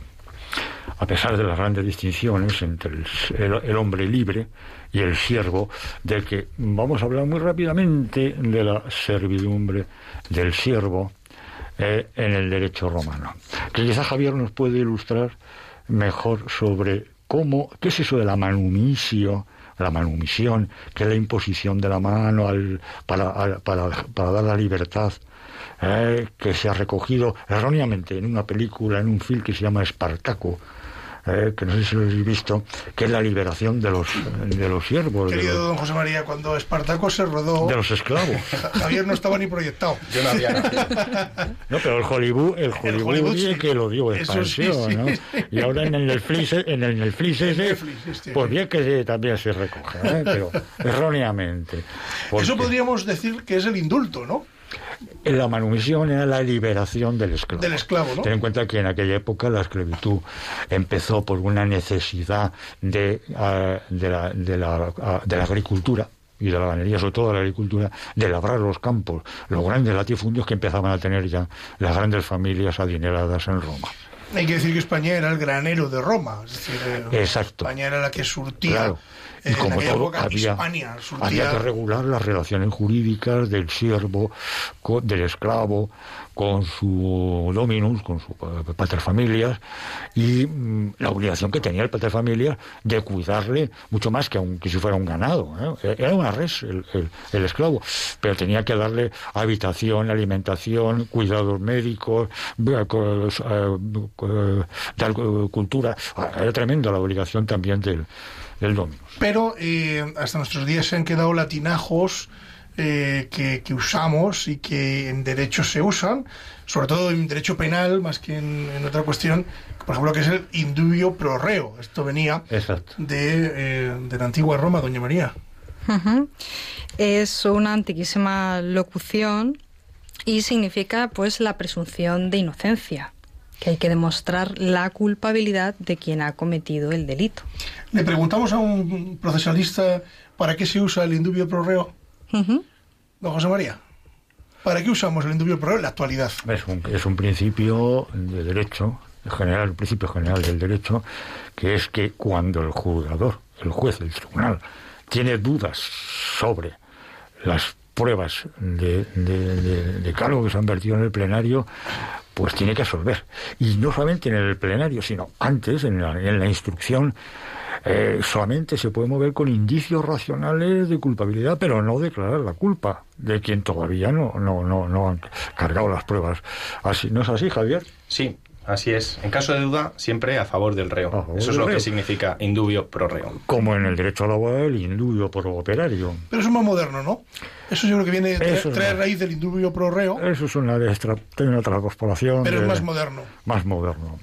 [SPEAKER 3] A pesar de las grandes distinciones entre el, el- hombre libre y el siervo, del que vamos a hablar muy rápidamente de la servidumbre del siervo eh, en el derecho romano. Que quizá Javier nos puede ilustrar mejor sobre cómo, qué es eso de la manumisio, la manumisión, que es la imposición de la mano al- para, para, para dar la libertad, eh, que se ha recogido erróneamente en una película, en un film que se llama Espartaco, eh, que no sé si lo habéis visto, que es la liberación de los, de los siervos, de
[SPEAKER 1] Querido
[SPEAKER 3] los,
[SPEAKER 1] don José María, cuando Espartaco se rodó,
[SPEAKER 3] de los esclavos.
[SPEAKER 1] Ja- Javier no estaba ni proyectado.
[SPEAKER 5] Yo no había nacido.
[SPEAKER 3] No, pero el Hollywood, el Hollywood,
[SPEAKER 1] Hollywood,
[SPEAKER 3] sí
[SPEAKER 1] sí.
[SPEAKER 3] que lo dio
[SPEAKER 1] sí,
[SPEAKER 3] expansión,
[SPEAKER 1] sí,
[SPEAKER 3] ¿no? Y ahora en el Netflix, en el Netflix ese,
[SPEAKER 1] Netflix, este,
[SPEAKER 3] pues bien que se- también se recoge, ¿eh? pero erróneamente. Porque
[SPEAKER 1] Eso podríamos decir que es el indulto, ¿no?
[SPEAKER 3] La manumisión era la liberación del esclavo.
[SPEAKER 1] Del esclavo, ¿no?
[SPEAKER 3] Ten en cuenta que en aquella época la esclavitud empezó por una necesidad de, ah, de, la, de, la, ah, de la agricultura y de la ganadería, sobre todo de la agricultura, de labrar los campos, los grandes latifundios que empezaban a tener ya las grandes familias adineradas en Roma.
[SPEAKER 1] Hay que decir que España era el granero de Roma. Es decir, eh,
[SPEAKER 3] Exacto.
[SPEAKER 1] España era la que surtía.
[SPEAKER 3] Claro.
[SPEAKER 1] Eh,
[SPEAKER 3] Y como
[SPEAKER 1] en
[SPEAKER 3] todo,
[SPEAKER 1] época,
[SPEAKER 3] había,
[SPEAKER 1] Hispania
[SPEAKER 3] había que regular las relaciones jurídicas del siervo, del esclavo, con su dominus, con su pa- paterfamilias, y mm, la obligación que tenía el paterfamilias de cuidarle mucho más que aunque si fuera un ganado. ¿eh? Era una res el, el- el esclavo, pero tenía que darle habitación, alimentación, cuidados médicos, eh, eh, co- dar eh, cultura. Era tremenda la obligación también del, del dominus.
[SPEAKER 1] Pero eh, hasta nuestros días se han quedado latinajos eh, que, que usamos y que en derecho se usan, sobre todo en derecho penal, más que en, en otra cuestión, por ejemplo, que es el indubio pro reo. Esto venía
[SPEAKER 3] Exacto.
[SPEAKER 1] de, eh, de la antigua Roma, doña María.
[SPEAKER 4] Es una antiquísima locución y significa pues la presunción de inocencia, que hay que demostrar la culpabilidad de quien ha cometido el delito.
[SPEAKER 1] Le preguntamos a un procesalista para qué se usa el indubio pro reo, don José María. ¿Para qué usamos el indubio pro reo en la actualidad?
[SPEAKER 3] Es un, es un principio de derecho, en general, un principio general del derecho, que es que cuando el juzgador, el juez, el tribunal, tiene dudas sobre las pruebas de, de, de- de cargo que se han vertido en el plenario, pues tiene que absolver. Y no solamente en el plenario, sino antes, en la, en la instrucción, eh, solamente se puede mover con indicios racionales de culpabilidad, pero no declarar la culpa de quien todavía no, no, no, no han cargado las pruebas. ¿No es así, Javier?
[SPEAKER 5] Sí, así es. En caso de duda, siempre a favor del reo.
[SPEAKER 3] Favor
[SPEAKER 5] Eso es lo
[SPEAKER 3] reo.
[SPEAKER 5] que significa indubio pro reo.
[SPEAKER 3] Como en el derecho laboral, indubio por operario.
[SPEAKER 1] Pero eso es más moderno, ¿no? Eso yo creo que viene, trae, trae raíz del indubio pro reo,
[SPEAKER 3] Eso es una, extra, tiene una transpolación.
[SPEAKER 1] pero es
[SPEAKER 3] de-
[SPEAKER 1] más moderno.
[SPEAKER 3] Más moderno.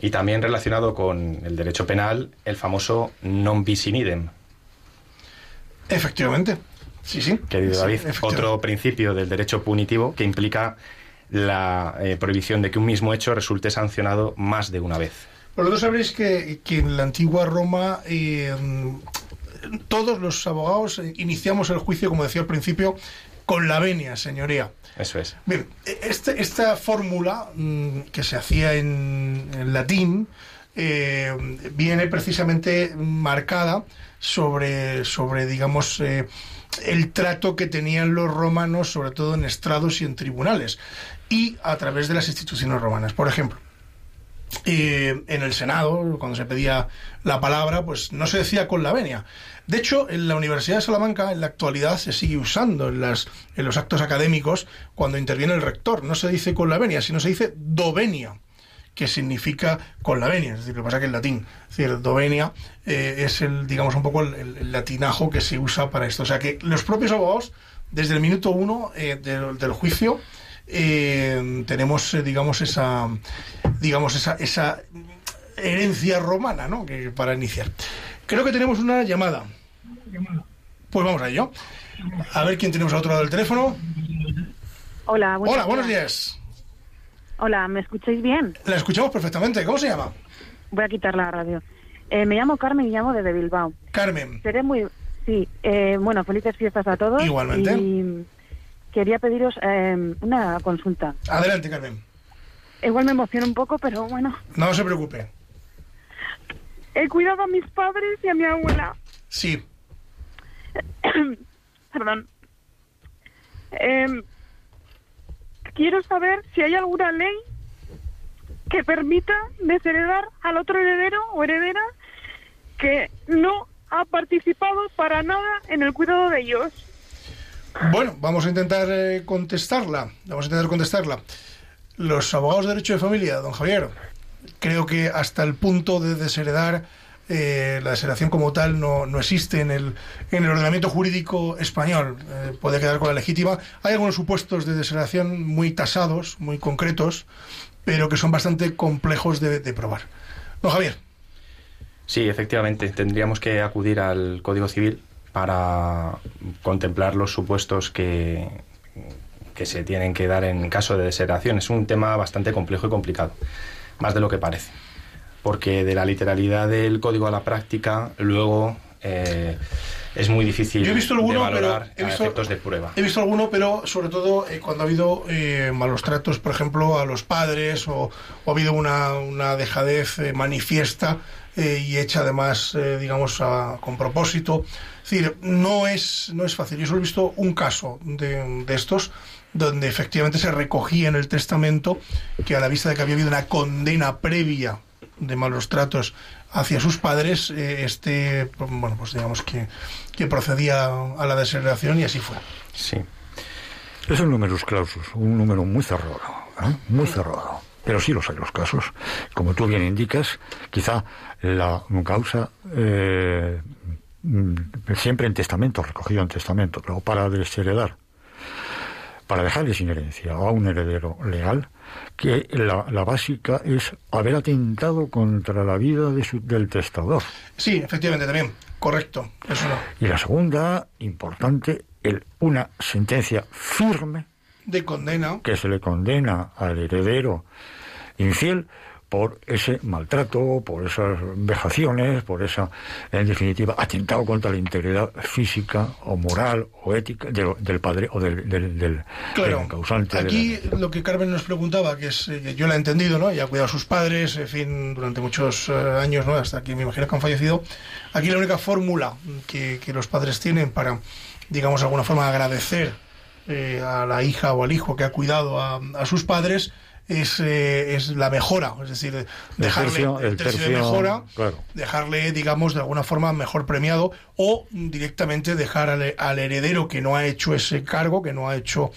[SPEAKER 5] Y también relacionado con el derecho penal, el famoso non bis in idem.
[SPEAKER 1] Efectivamente. Sí, sí.
[SPEAKER 5] Querido
[SPEAKER 1] Sí,
[SPEAKER 5] David, otro principio del derecho punitivo que implica la eh, prohibición de que un mismo hecho resulte sancionado más de una vez.
[SPEAKER 1] Vosotros sabréis que, que en la antigua Roma eh, todos los abogados eh, iniciamos el juicio, como decía al principio, con la venia, señoría.
[SPEAKER 5] Eso es.
[SPEAKER 1] Bien, este- esta fórmula mm, que se hacía en, en latín eh, viene precisamente marcada sobre, sobre digamos, eh, el trato que tenían los romanos, sobre todo en estrados y en tribunales, y a través de las instituciones romanas. Por ejemplo, eh, en el Senado, cuando se pedía la palabra, pues no se decía con la venia. De hecho, en la Universidad de Salamanca, en la actualidad, se sigue usando en, los actos académicos cuando interviene el rector. No se dice con la venia, sino se dice dovenia, que significa con la venia. Es decir, lo que pasa que en latín. Es decir, dovenia eh, es el, digamos, un poco el, latinajo que se usa para esto. O sea que los propios abogados, desde el minuto uno eh, del juicio, eh, tenemos, eh, digamos, esa, digamos, esa, esa herencia romana, ¿no? Que, para iniciar. Creo que tenemos una llamada. Pues vamos a ello. A ver quién tenemos al otro lado del teléfono.
[SPEAKER 6] Hola, buenos
[SPEAKER 1] Hola, buenos días.
[SPEAKER 6] Hola, ¿me escucháis bien?
[SPEAKER 1] La escuchamos perfectamente. ¿Cómo se llama?
[SPEAKER 6] voy a quitar la radio. Eh, me llamo Carmen y llamo desde Bilbao.
[SPEAKER 1] Carmen.
[SPEAKER 6] Seré muy... Sí, eh, bueno, felices fiestas a todos.
[SPEAKER 1] Igualmente.
[SPEAKER 6] Y quería pediros eh, una consulta.
[SPEAKER 1] Adelante, Carmen.
[SPEAKER 6] Igual me emociona un poco, pero bueno.
[SPEAKER 1] No se preocupe.
[SPEAKER 6] He cuidado a mis padres y a mi abuela.
[SPEAKER 1] Sí.
[SPEAKER 6] Perdón. Eh, quiero saber si hay alguna ley que permita desheredar al otro heredero o heredera que no ha participado para nada en el cuidado de ellos.
[SPEAKER 1] Bueno, vamos a intentar eh, contestarla. Vamos a intentar contestarla. Los abogados de derecho de familia, don Javier, creo que hasta el punto de desheredar eh, la desheredación como tal no, no existe en el, en el ordenamiento jurídico español. Eh, puede quedar con la legítima. Hay algunos supuestos de desheredación muy tasados, muy concretos, pero que son bastante complejos de, de probar. Don Javier.
[SPEAKER 5] Sí, efectivamente. Tendríamos que acudir al Código Civil para contemplar los supuestos que, que se tienen que dar en caso de desheredación. Es un tema bastante complejo y complicado, más de lo que parece porque de la literalidad del código a la práctica, luego eh, es muy difícil
[SPEAKER 1] Yo he visto alguno,
[SPEAKER 5] de valorar
[SPEAKER 1] pero he visto,
[SPEAKER 5] a efectos de prueba.
[SPEAKER 1] He visto alguno, pero sobre todo eh, cuando ha habido eh, malos tratos, por ejemplo, a los padres o, o ha habido una, una dejadez manifiesta y hecha además, digamos, a- con propósito. Es decir, no es, no es fácil. Yo solo he visto un caso de, de estos donde efectivamente se recogía en el testamento que a la vista de que había habido una condena previa de malos tratos hacia sus padres, eh, este, bueno, pues digamos que, que procedía a la desheredación y así fue.
[SPEAKER 5] Sí.
[SPEAKER 3] Es un numerus clausus, un número muy cerrado, ¿eh? muy cerrado. Pero sí los hay los casos. Como tú bien indicas, quizá la causa eh, siempre en testamento, recogido en testamento, pero para desheredar, para dejarle sin herencia a un heredero legal, que la, la básica es haber atentado contra la vida de su- del testador.
[SPEAKER 1] Sí, efectivamente, también. Correcto. Eso no.
[SPEAKER 3] Y la segunda, importante, el, una sentencia firme
[SPEAKER 1] De condena.
[SPEAKER 3] que se le condena al heredero infiel por ese maltrato, por esas vejaciones, por esa, en definitiva, atentado contra la integridad física o moral o ética de- del padre o del, del, del-
[SPEAKER 1] Claro,
[SPEAKER 3] del causante. de la-
[SPEAKER 1] aquí lo que Carmen nos preguntaba, que es, eh, yo la he entendido, ¿no? Y ha cuidado a sus padres, en fin, durante muchos eh, años, ¿no? Hasta que me imagino que han fallecido. Aquí la única fórmula que, que los padres tienen para, digamos, de alguna forma agradecer eh, a la hija o al hijo que ha cuidado a, a sus padres es, eh, es la mejora, es decir, dejarle
[SPEAKER 3] tercio- el
[SPEAKER 1] tercio de
[SPEAKER 3] tercio,
[SPEAKER 1] mejora,
[SPEAKER 3] claro.
[SPEAKER 1] dejarle, digamos, de alguna forma mejor premiado o directamente dejar al, al heredero que no ha hecho ese cargo, que no ha hecho,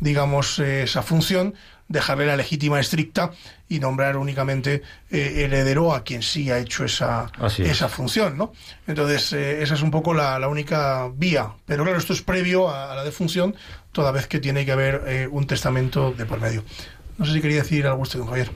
[SPEAKER 1] digamos, eh, esa función, dejarle la legítima estricta y nombrar únicamente eh, heredero a quien sí ha hecho esa,
[SPEAKER 3] Así es.
[SPEAKER 1] esa función, ¿no? Entonces, eh, esa es un poco la, la única vía. Pero claro, esto es previo a, a la defunción, toda vez que tiene que haber eh, un testamento de por medio. No sé si quería decir algo usted, don Javier.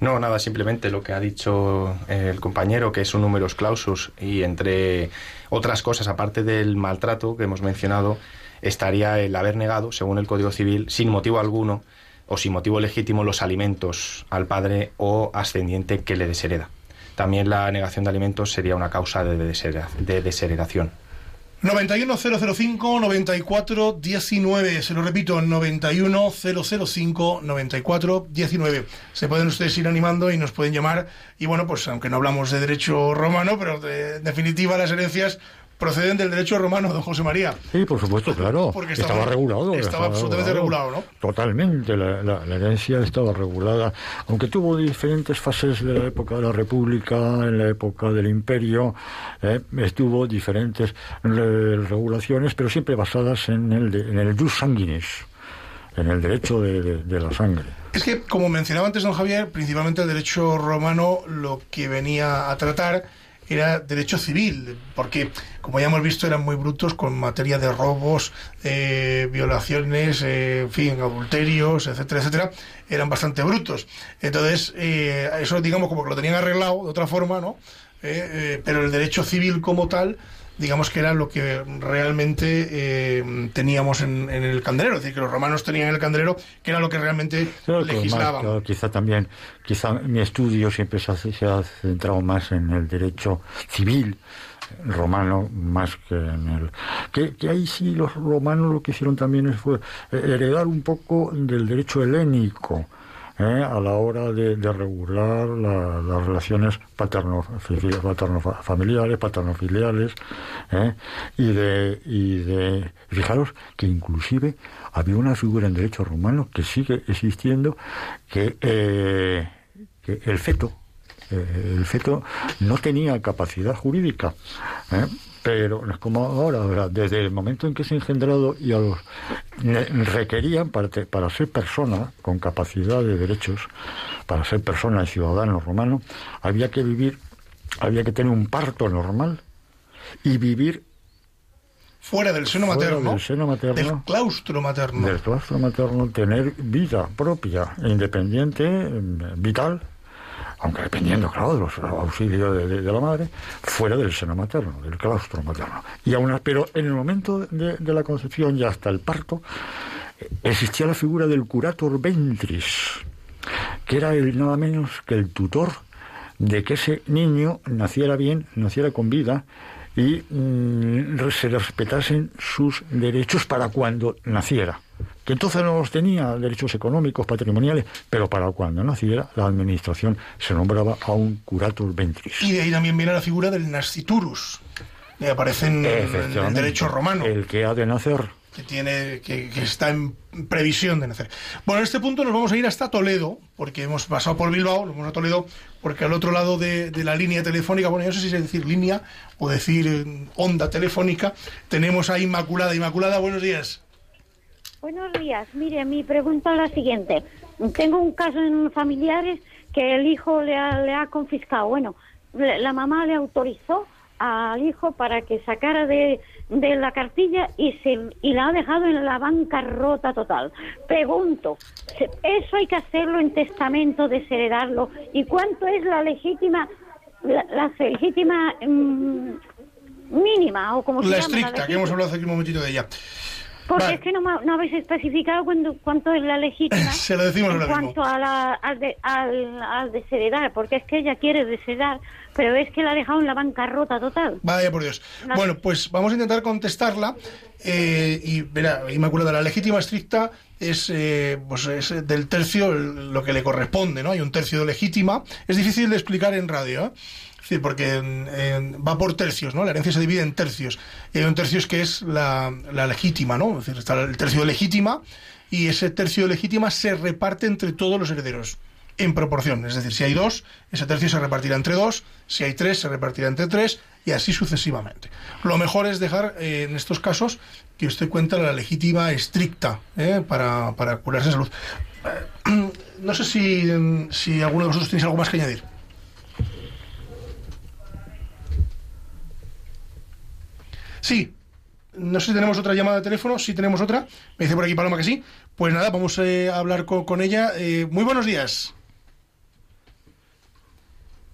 [SPEAKER 5] No, nada, simplemente lo que ha dicho eh, el compañero, que es un numerus clausus, y entre otras cosas, aparte del maltrato que hemos mencionado, estaría el haber negado, según el Código Civil, sin motivo alguno o sin motivo legítimo, los alimentos al padre o ascendiente que le deshereda. También la negación de alimentos sería una causa de, de desheredación.
[SPEAKER 1] 91005-9419. Se lo repito, 91005-9419. Se pueden ustedes ir animando y nos pueden llamar. Y bueno, pues aunque no hablamos de derecho romano, pero en definitiva las herencias proceden del derecho romano, don José María.
[SPEAKER 3] Sí, por supuesto, claro.
[SPEAKER 1] Porque
[SPEAKER 3] estaba,
[SPEAKER 1] estaba-
[SPEAKER 3] regulado.
[SPEAKER 1] estaba absolutamente regulado, ¿no?
[SPEAKER 3] Totalmente, la, la- la herencia estaba regulada. Aunque tuvo diferentes fases de la época de la República, en la época del Imperio, eh, estuvo diferentes re- regulaciones, pero siempre basadas en el, de- en el jus sanguinis, en el derecho de, de- de la sangre.
[SPEAKER 1] Es que, como mencionaba antes don Javier, principalmente el derecho romano lo que venía a tratar era derecho civil, porque, como ya hemos visto, eran muy brutos con materia de robos, eh, violaciones, eh, en fin, adulterios, etcétera, etcétera, eran bastante brutos. Entonces, eh, eso, digamos, como que lo tenían arreglado de otra forma, ¿no? Eh, eh, pero el derecho civil como tal digamos que era lo que realmente eh, teníamos en, el candelero, es decir, que los romanos tenían en el candelero, que era lo que realmente legislaban.
[SPEAKER 3] quizá también, quizá mi estudio siempre se ha, centrado más en el derecho civil romano más que en el que, que, ahí sí los romanos lo que hicieron también fue heredar un poco del derecho helénico ¿eh? a la hora de, regular las relaciones paterno-familiares, paterno-filiales, ¿eh? y, de, y de... Fijaros que inclusive había una figura en derecho romano que sigue existiendo, que, eh, que el feto, el feto no tenía capacidad jurídica, pero es como ahora, desde el momento en que se ha engendrado y a los requerían para, para ser persona con capacidad de derechos, para ser persona y ciudadano romano, había que vivir, había que tener un parto normal y vivir
[SPEAKER 1] fuera del seno materno,
[SPEAKER 3] del seno materno,
[SPEAKER 1] del claustro materno,
[SPEAKER 3] del claustro materno, tener vida propia, independiente, vital, aunque dependiendo, claro, de los auxilios de, la madre, fuera del seno materno, del claustro materno. Y aún, pero en el momento de, la concepción y hasta el parto, existía la figura del curator ventris, que era nada menos que el tutor de que ese niño naciera bien, naciera con vida y mm, se respetasen sus derechos para cuando naciera que entonces no los tenía, derechos económicos, patrimoniales, pero para cuando naciera, la administración se nombraba a un curator ventris.
[SPEAKER 1] Y de ahí también viene la figura del nasciturus, que aparece en, el derecho romano.
[SPEAKER 3] El que ha de nacer.
[SPEAKER 1] Que, tiene, que, está en previsión de nacer. Bueno, en este punto nos vamos a ir hasta Toledo, porque hemos pasado por Bilbao, nos vamos a Toledo, porque al otro lado de, de la línea telefónica, bueno, yo no sé si es decir línea o decir eh, onda telefónica, tenemos a Inmaculada. Inmaculada, buenos días.
[SPEAKER 7] Buenos días. Mire, mi pregunta es la siguiente. Tengo un caso en familiares que el hijo le ha, le ha confiscado. Bueno, la mamá le autorizó al hijo para que sacara de, de la cartilla y, se, y la ha dejado en la bancarrota total. Pregunto, ¿eso hay que hacerlo en testamento, desheredarlo? ¿Y cuánto es la legítima, la, legítima mm, mínima o como
[SPEAKER 1] la estricta, que hemos hablado hace un momentito de ella.
[SPEAKER 7] Porque es que no, no, habéis especificado cuánto es la legítima.
[SPEAKER 1] Se lo decimos
[SPEAKER 7] En cuanto a la, al, de, al, al desheredar, porque es que ella quiere desheredar, pero es que la ha dejado en la bancarrota total.
[SPEAKER 1] Vaya por Dios. Bueno, pues vamos a intentar contestarla. Eh, y verá, Inmaculada, la legítima estricta es, eh, pues es del tercio lo que le corresponde, ¿no? Hay un tercio de legítima. Es difícil de explicar en radio, ¿eh? Decir, porque va por tercios, ¿no? La herencia se divide en tercios. Y hay un tercio que es la, legítima, ¿no? Es decir, está el tercio legítima y ese tercio legítima se reparte entre todos los herederos en proporción. Es decir, si hay dos, ese tercio se repartirá entre dos, si hay tres, se repartirá entre tres y así sucesivamente. Lo mejor es dejar eh, en estos casos que usted cuenta la legítima estricta ¿eh? para, para curarse de salud. No sé si, si alguno de vosotros tenéis algo más que añadir. Sí. No sé si tenemos otra llamada de teléfono. Sí tenemos otra. Me dice por aquí Paloma que sí. Pues nada, vamos eh, a hablar con, ella. Eh, muy buenos días.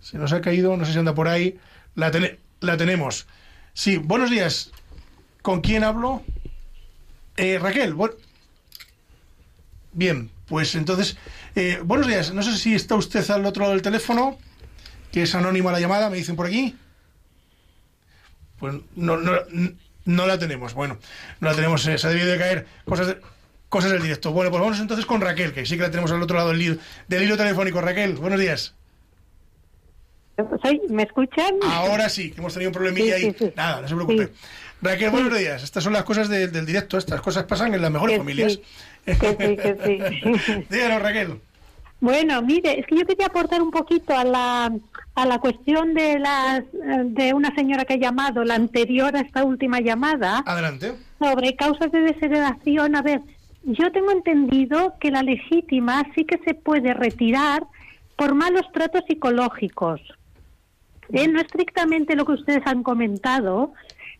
[SPEAKER 1] Se nos ha caído, no sé si anda por ahí. La, la tenemos. Sí, buenos días. ¿Con quién hablo? Eh, Raquel. Bien, pues entonces, buenos días. No sé si está usted al otro lado del teléfono, que es anónima la llamada, me dicen por aquí pues no, no, no la tenemos. Bueno, no la tenemos, eh, se ha debido de caer cosas, cosas del directo. Bueno, pues vamos entonces con Raquel, que sí que la tenemos al otro lado del hilo, del hilo telefónico. Raquel, buenos días.
[SPEAKER 8] ¿Me escuchan?
[SPEAKER 1] Ahora sí, que hemos tenido un problemilla ahí. Nada, no se preocupe. Raquel, buenos días. Estas son las cosas del directo. Estas cosas pasan en las mejores familias.
[SPEAKER 8] Que sí, que sí.
[SPEAKER 1] Díganos, Raquel.
[SPEAKER 8] Bueno, mire, es que yo quería aportar un poquito a la, a la cuestión de, las, de una señora que ha llamado, la anterior a esta última llamada.
[SPEAKER 1] Adelante.
[SPEAKER 8] Sobre causas de desheredación. A ver, yo tengo entendido que la legítima sí que se puede retirar por malos tratos psicológicos. ¿Eh? No estrictamente lo que ustedes han comentado,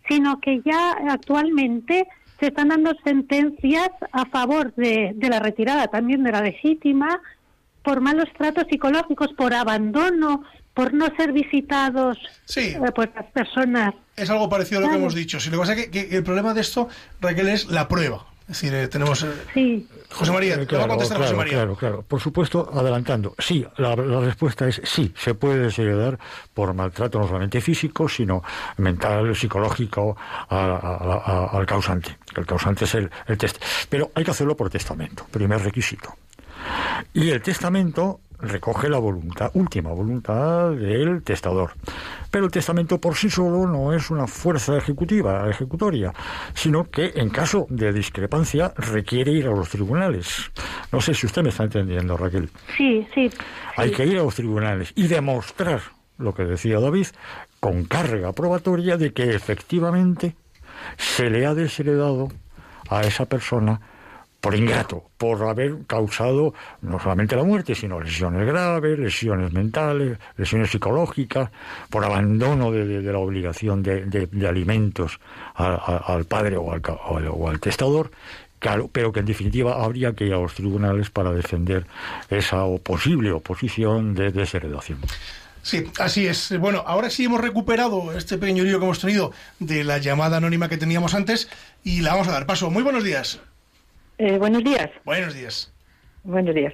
[SPEAKER 8] sino que ya actualmente se están dando sentencias a favor de, de la retirada también de la legítima por malos tratos psicológicos, por abandono por no ser visitados
[SPEAKER 1] Sí.
[SPEAKER 8] eh, por las personas.
[SPEAKER 1] Es algo parecido a lo que
[SPEAKER 8] Claro.
[SPEAKER 1] hemos dicho. Si lo que pasa es que, que el problema de esto, Raquel, es la prueba. Es decir, eh, tenemos... eh,
[SPEAKER 8] Sí.
[SPEAKER 1] José María,
[SPEAKER 3] Eh,
[SPEAKER 1] te va a contestar
[SPEAKER 3] claro,
[SPEAKER 1] José María.
[SPEAKER 3] Claro, claro. Por supuesto, adelantando. Sí, la, la respuesta es sí. Se puede desheredar por maltrato no solamente físico, sino mental, psicológico a- a- a- al causante. El causante es el, el test. Pero hay que hacerlo por testamento, primer requisito. Y el testamento recoge la voluntad, última voluntad del testador. Pero el testamento por sí solo no es una fuerza ejecutiva, ejecutoria, sino que en caso de discrepancia requiere ir a los tribunales. No sé si usted me está entendiendo, Raquel.
[SPEAKER 8] Sí, sí.
[SPEAKER 3] Hay que ir a los tribunales y demostrar lo que decía David con carga probatoria de que efectivamente se le ha desheredado a esa persona por ingrato, por haber causado no solamente la muerte, sino lesiones graves, lesiones mentales, lesiones psicológicas, por abandono de, la obligación de, alimentos al padre o al, o o al testador, Claro, pero que en definitiva habría que ir a los tribunales para defender esa posible oposición de desheredación.
[SPEAKER 1] Sí, así es. Bueno, ahora sí hemos recuperado este pequeño lío que hemos tenido de la llamada anónima que teníamos antes y la vamos a dar paso. Muy buenos días.
[SPEAKER 9] Eh, buenos días.
[SPEAKER 1] Buenos días.
[SPEAKER 9] Buenos días.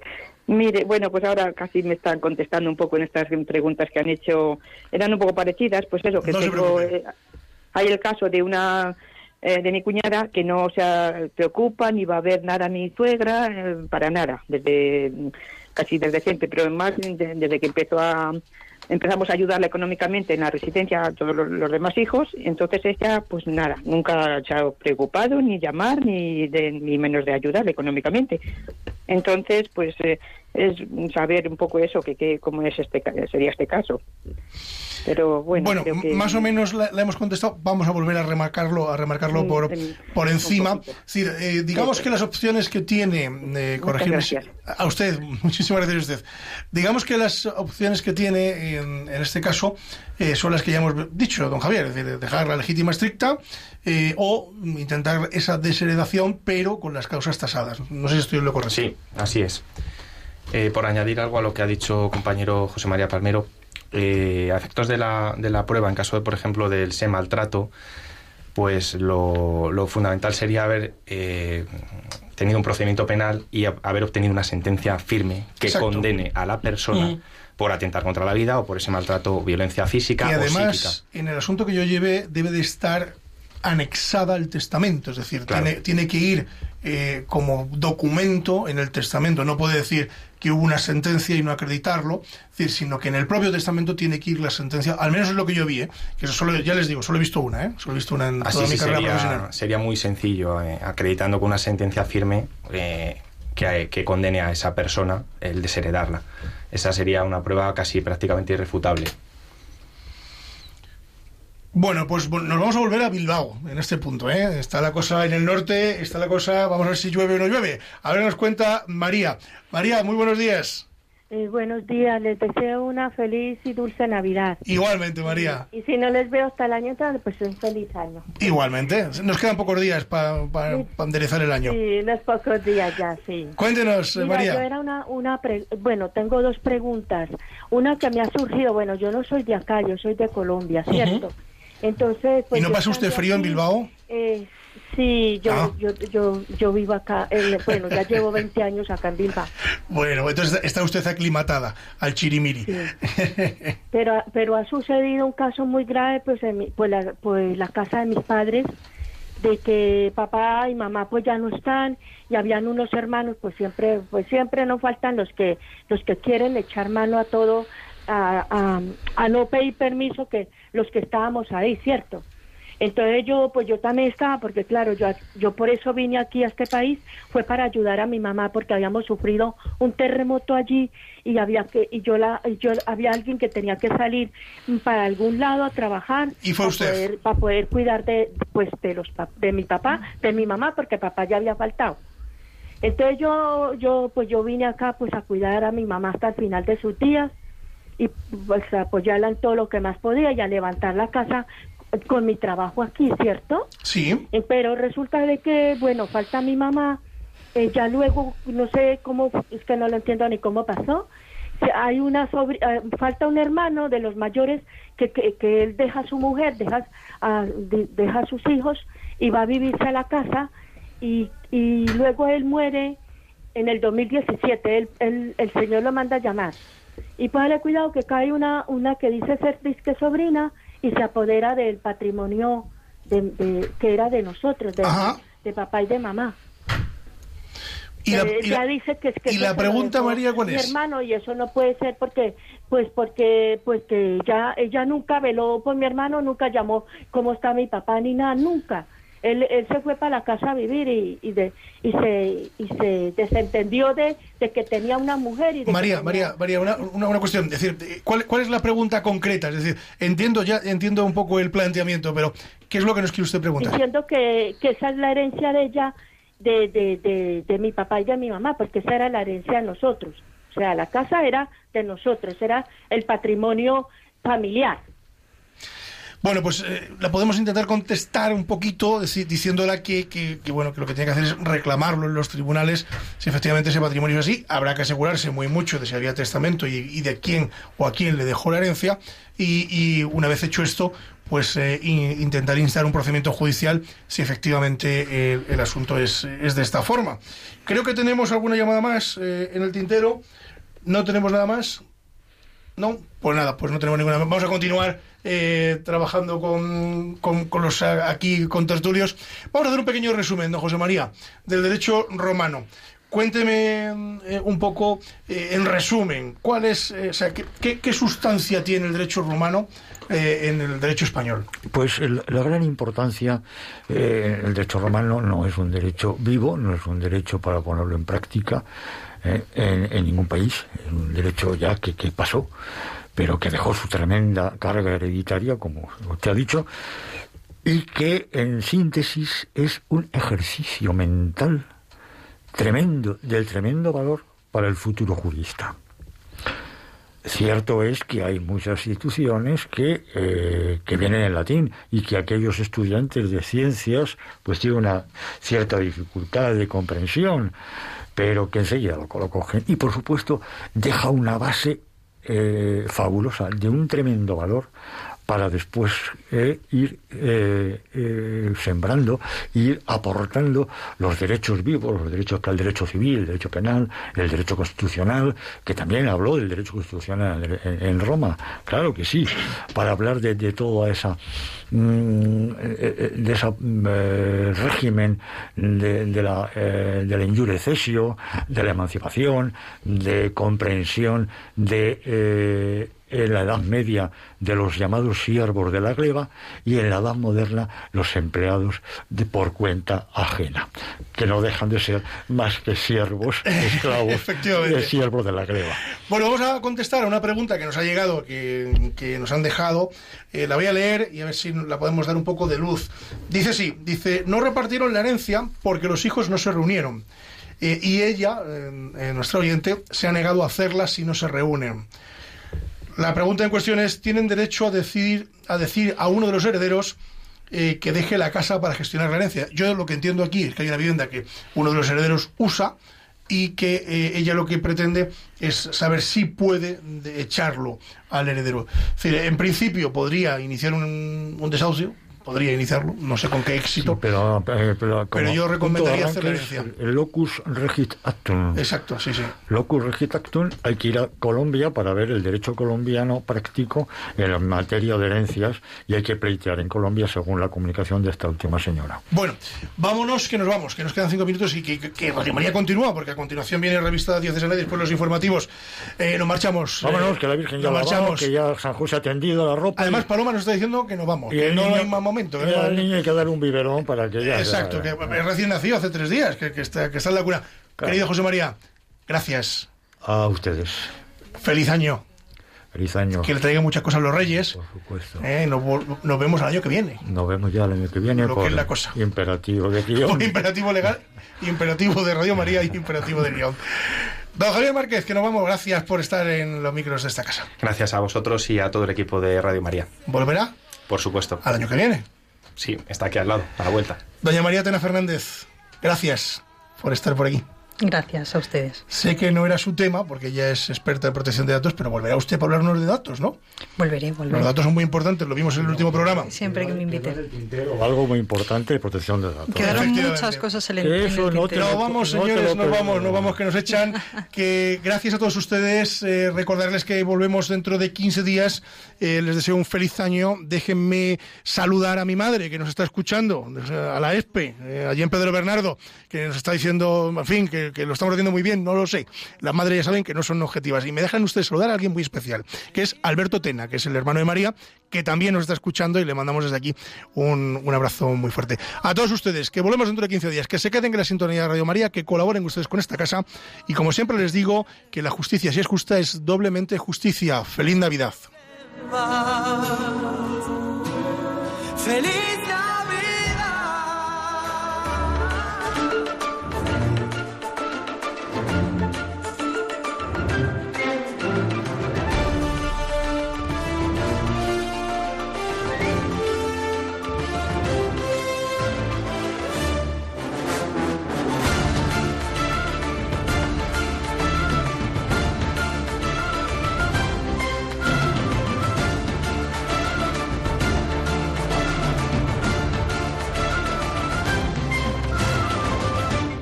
[SPEAKER 9] Mire, bueno, pues ahora casi me están contestando un poco en estas preguntas que han hecho. Eran un poco parecidas, pues eso, que
[SPEAKER 1] No
[SPEAKER 9] tengo. eh, hay el caso de una. eh, de mi cuñada que no se preocupa ni va a ver nada a mi suegra eh, para nada desde casi desde siempre pero más de- desde que empezó a empezamos a ayudarla económicamente en la residencia a todos los, demás hijos entonces ella pues nada nunca se ha preocupado ni llamar ni de, ni menos de ayudarle económicamente. Entonces pues eh, es saber un poco eso que, que cómo es este sería este caso pero bueno,
[SPEAKER 1] Bueno,
[SPEAKER 9] creo que-
[SPEAKER 1] más o menos la, la hemos contestado. Vamos a volver a remarcarlo, a remarcarlo
[SPEAKER 9] Mm,
[SPEAKER 1] por,
[SPEAKER 9] en-
[SPEAKER 1] por encima.
[SPEAKER 9] poquito.
[SPEAKER 1] Es decir, eh, digamos que las opciones que tiene, eh, corregirme a usted, muchísimas gracias a usted. Digamos que las opciones que tiene en, en este caso eh, son las que ya hemos dicho, don Javier, es decir, dejar la legítima estricta eh, o intentar esa desheredación, pero con las causas tasadas. No sé si estoy en lo correcto.
[SPEAKER 5] Sí, así es. Eh, por añadir algo a lo que ha dicho compañero José María Palmero, eh, a efectos de la, de la prueba, en caso, de, por ejemplo, del ese maltrato, pues lo, lo fundamental sería haber eh, tenido un procedimiento penal y a- haber obtenido una sentencia firme que
[SPEAKER 1] Exacto.
[SPEAKER 5] condene a la persona
[SPEAKER 1] Ujú.
[SPEAKER 5] por atentar contra la vida o por ese maltrato o violencia física
[SPEAKER 1] Y
[SPEAKER 5] o psíquica.
[SPEAKER 1] además, en el asunto que yo lleve, debe de estar anexada al testamento, es decir,
[SPEAKER 5] Claro.
[SPEAKER 1] tiene, tiene que ir eh, como documento en el testamento. No puede decir que hubo una sentencia y no acreditarlo, es decir, sino que en el propio testamento tiene que ir la sentencia, al menos es lo que yo vi, ¿eh? que eso solo, ya les digo, solo he visto una, ¿eh? solo he visto una en
[SPEAKER 5] Así
[SPEAKER 1] toda
[SPEAKER 5] sí
[SPEAKER 1] mi carrera
[SPEAKER 5] sería,
[SPEAKER 1] profesional.
[SPEAKER 5] sería muy sencillo, eh, acreditando con una sentencia firme eh, que, que condene a esa persona el desheredarla. Esa sería una prueba casi prácticamente irrefutable.
[SPEAKER 1] Bueno, pues nos vamos a volver a Bilbao en este punto. ¿eh? Está la cosa en el norte, está la cosa, vamos a ver si llueve o no llueve. A ver, nos cuenta María. María, muy buenos días.
[SPEAKER 10] Eh, buenos días, les deseo una feliz y dulce Navidad.
[SPEAKER 1] Igualmente, María.
[SPEAKER 10] Y si no les veo hasta el año entrante, pues un feliz año.
[SPEAKER 1] Igualmente. Nos quedan pocos días para enderezar el año.
[SPEAKER 10] Sí, unos pocos días ya, sí.
[SPEAKER 1] Cuéntenos,
[SPEAKER 10] Mira,
[SPEAKER 1] María.
[SPEAKER 10] yo era una, una pre- bueno, tengo dos preguntas. Una que me ha surgido, bueno, yo no soy de acá, yo soy de Colombia, ¿cierto? Entonces, pues
[SPEAKER 1] ¿Y no
[SPEAKER 10] yo
[SPEAKER 1] pasa usted frío en Bilbao?
[SPEAKER 10] eh, sí, yo,
[SPEAKER 1] Ah.
[SPEAKER 10] yo, yo, yo vivo acá, eh, bueno, ya llevo 20 años acá en Bilbao.
[SPEAKER 1] Bueno, entonces está usted aclimatada al chirimiri.
[SPEAKER 10] Pero, pero ha sucedido un caso muy grave, pues, en mi- pues, la, pues la casa de mis padres, de que papá y mamá pues ya no están y habían unos hermanos, pues siempre, pues siempre no faltan los que, los que quieren echar mano a todo, a, a, a no pedir permiso que los que estábamos ahí, ¿cierto? Entonces yo, pues yo también estaba, porque claro, yo, yo por eso vine aquí a este país, fue para ayudar a mi mamá, porque habíamos sufrido un terremoto allí y había que, y yo la, yo había alguien que tenía que salir para algún lado a trabajar
[SPEAKER 1] ¿Y fue
[SPEAKER 10] para
[SPEAKER 1] usted?
[SPEAKER 10] poder, para poder cuidar de, pues de los, de mi papá, de mi mamá, porque papá ya había faltado. Entonces yo, yo, pues yo vine acá pues a cuidar a mi mamá hasta el final de sus días y pues apoyarla en todo lo que más podía y a levantar la casa con mi trabajo aquí, ¿cierto?
[SPEAKER 1] Sí.
[SPEAKER 10] Eh, Pero resulta de que, bueno, falta mi mamá, eh, ya luego, no sé cómo, es que no lo entiendo ni cómo pasó, hay una sobri- eh, falta un hermano de los mayores que, que, que él deja a su mujer, deja a, de- deja a sus hijos y va a vivirse a la casa y, y luego él muere en el 2017, él- él- el señor lo manda a llamar. Y póngale cuidado que cae una, una que dice ser disque sobrina y se apodera del patrimonio de, de- que era de nosotros, de, de papá y de mamá.
[SPEAKER 1] Y la-
[SPEAKER 10] Eh,
[SPEAKER 1] y
[SPEAKER 10] ya
[SPEAKER 1] la-
[SPEAKER 10] dice que, que
[SPEAKER 1] y
[SPEAKER 10] eso
[SPEAKER 1] la
[SPEAKER 10] se lo
[SPEAKER 1] pregunta, María, ¿cuál
[SPEAKER 10] mi
[SPEAKER 1] es?
[SPEAKER 10] hermano y eso no puede ser porque pues porque pues que ella ella nunca veló por mi hermano nunca llamó cómo está mi papá ni nada nunca él, él se fue para la casa a vivir y, y de y se y se desentendió de, de que tenía una mujer y de
[SPEAKER 1] María,
[SPEAKER 10] tenía-
[SPEAKER 1] María, María, una, una, una cuestión. Es decir, ¿cuál, ¿cuál es la pregunta concreta? Es decir, entiendo ya, entiendo un poco el planteamiento, pero ¿qué es lo que nos quiere usted preguntar?
[SPEAKER 10] diciendo que, que esa es la herencia de ella de, de, de, de mi papá y de mi mamá porque esa era la herencia de nosotros o sea la casa era de nosotros era el patrimonio familiar
[SPEAKER 1] Bueno, pues eh, la podemos intentar contestar un poquito diciéndola que, que- bueno que lo que tiene que hacer es reclamarlo en los tribunales si efectivamente ese patrimonio es así. Habrá que asegurarse muy mucho de si había testamento y, de quién o a quién le dejó la herencia. Y, una vez hecho esto, pues eh, in- intentar instar un procedimiento judicial si efectivamente el, el asunto es, es de esta forma. Creo que tenemos alguna llamada más eh, en el tintero. No tenemos nada más. No, pues nada, pues no tenemos ninguna. Vamos a continuar eh, trabajando con, los a- aquí con tertulios. Vamos a hacer un pequeño resumen, don José María, del derecho romano. Cuénteme eh, un poco, eh, en resumen, cuál es, eh, o sea, qué, qué- sustancia tiene el derecho romano eh, en el derecho español.
[SPEAKER 3] Pues el- la gran importancia, eh, el derecho romano no es un derecho vivo, no es un derecho para ponerlo en práctica eh, en, ningún país, es un derecho ya que pasó, pero que dejó su tremenda carga hereditaria, como usted ha dicho, y que en síntesis es un ejercicio mental tremendo, del tremendo valor para el futuro jurista. Cierto es que hay muchas instituciones que, eh, que vienen en latín y que aquellos estudiantes de ciencias pues tienen una cierta dificultad de comprensión, pero que enseguida lo, lo cogen. Y por supuesto deja una base eh, fabulosa, de un tremendo valor para después eh, ir eh, eh, sembrando, ir aportando los derechos vivos, los derechos que el derecho civil, el derecho penal, el derecho constitucional, que también habló del derecho constitucional en, Roma, claro que sí, para hablar de, de toda esa mm, eh, eh, de ese régimen de, de la eh, del enjurecesio, de la emancipación, de comprensión de eh, en la Edad Media de los llamados siervos de la gleba y en la Edad Moderna los empleados de por cuenta ajena, que no dejan de ser más que siervos, esclavos de siervos de la gleba.
[SPEAKER 1] Bueno, vamos a contestar a una pregunta que nos ha llegado, que, que nos han dejado. Eh, la voy a leer y a ver si la podemos dar un poco de luz. Dice sí, dice, no repartieron la herencia porque los hijos no se reunieron. Eh, y ella, eh, eh, nuestra oyente, se ha negado a hacerla si no se reúnen. La pregunta en cuestión es, ¿tienen derecho a decir a, decir a uno de los herederos eh, que deje la casa para gestionar la herencia? Yo lo que entiendo aquí es que hay una vivienda que uno de los herederos usa y que eh, ella lo que pretende es saber si puede de- echarlo al heredero. Es decir, en principio podría iniciar un desahucio, podría iniciarlo, no sé con qué éxito.
[SPEAKER 3] Pero, eh, pero,
[SPEAKER 1] Pero yo
[SPEAKER 3] de
[SPEAKER 1] recomendaría hacer la
[SPEAKER 3] es
[SPEAKER 1] herencia.
[SPEAKER 3] El locus regit actum.
[SPEAKER 1] Exacto, sí, sí.
[SPEAKER 3] Locus regit actum, hay que ir a Colombia para ver el derecho colombiano práctico en materia de herencias y hay que pleitear en Colombia según la comunicación de esta última señora.
[SPEAKER 1] Bueno, vámonos, que nos vamos, que nos quedan cinco minutos y que, que- que Radio María continúa, porque a continuación viene revista Diocesana y después los informativos. Eh, nos marchamos.
[SPEAKER 3] Vámonos,
[SPEAKER 1] eh,
[SPEAKER 3] que la Virgen ya
[SPEAKER 1] nos
[SPEAKER 3] la
[SPEAKER 1] marchamos.
[SPEAKER 3] que ya San José ha tendido la ropa.
[SPEAKER 1] Además,
[SPEAKER 3] y-
[SPEAKER 1] Paloma nos está diciendo que nos vamos,
[SPEAKER 3] y
[SPEAKER 1] que no hay más momento.
[SPEAKER 3] Y
[SPEAKER 1] no
[SPEAKER 3] al niño hay que darle un biberón para que ya...
[SPEAKER 1] Exacto, que es recién nacido hace tres días, que, que está, que está en la cuna. Querido José María, gracias.
[SPEAKER 3] A ustedes.
[SPEAKER 1] Feliz año.
[SPEAKER 3] Feliz año.
[SPEAKER 1] Que le traigan muchas cosas los Reyes.
[SPEAKER 3] Por supuesto.
[SPEAKER 1] Eh, nos, vemos el año que viene.
[SPEAKER 3] Nos vemos ya el año que viene
[SPEAKER 1] Lo
[SPEAKER 3] por
[SPEAKER 1] que es la cosa.
[SPEAKER 3] imperativo de guion.
[SPEAKER 1] Por imperativo legal, imperativo de Radio María y imperativo de guion. Don Javier Márquez, que nos vamos. Gracias por estar en los micros de esta casa.
[SPEAKER 5] Gracias a vosotros y a todo el equipo de Radio María.
[SPEAKER 1] ¿Volverá?
[SPEAKER 5] Por supuesto.
[SPEAKER 1] Al año que viene.
[SPEAKER 5] Sí, está aquí al lado, a la vuelta.
[SPEAKER 1] Doña María Tena Fernández, gracias por estar por aquí.
[SPEAKER 4] Gracias a ustedes.
[SPEAKER 1] Sé que no era su tema, porque ella es experta en protección de datos, pero volverá usted para hablarnos de datos, ¿no?
[SPEAKER 4] Volveré, volveré.
[SPEAKER 1] Los datos son muy importantes, lo vimos en el último programa.
[SPEAKER 4] Siempre que me inviten.
[SPEAKER 3] Algo muy importante de protección de datos.
[SPEAKER 4] Quedaron muchas cosas en el, en el
[SPEAKER 3] Eso no te
[SPEAKER 4] tintero.
[SPEAKER 1] No vamos,
[SPEAKER 3] no
[SPEAKER 1] señores,
[SPEAKER 3] lo
[SPEAKER 1] nos vamos, nos vamos, que nos echan. Que gracias a todos ustedes, eh, recordarles que volvemos dentro de 15 días. Eh, les deseo un feliz año. Déjenme saludar a mi madre, que nos está escuchando, a la ESPE, eh, allí en Pedro Bernardo, que nos está diciendo, en fin, que, lo estamos haciendo muy bien, no lo sé. Las madres ya saben que no son objetivas. Y me dejan ustedes saludar a alguien muy especial, que es Alberto Tena, que es el hermano de María, que también nos está escuchando y le mandamos desde aquí un, un abrazo muy fuerte. A todos ustedes, que volvemos dentro de 15 días, que se queden en la sintonía de Radio María, que colaboren ustedes con esta casa y como siempre les digo, que la justicia, si es justa, es doblemente justicia. Feliz Navidad.
[SPEAKER 11] Feliz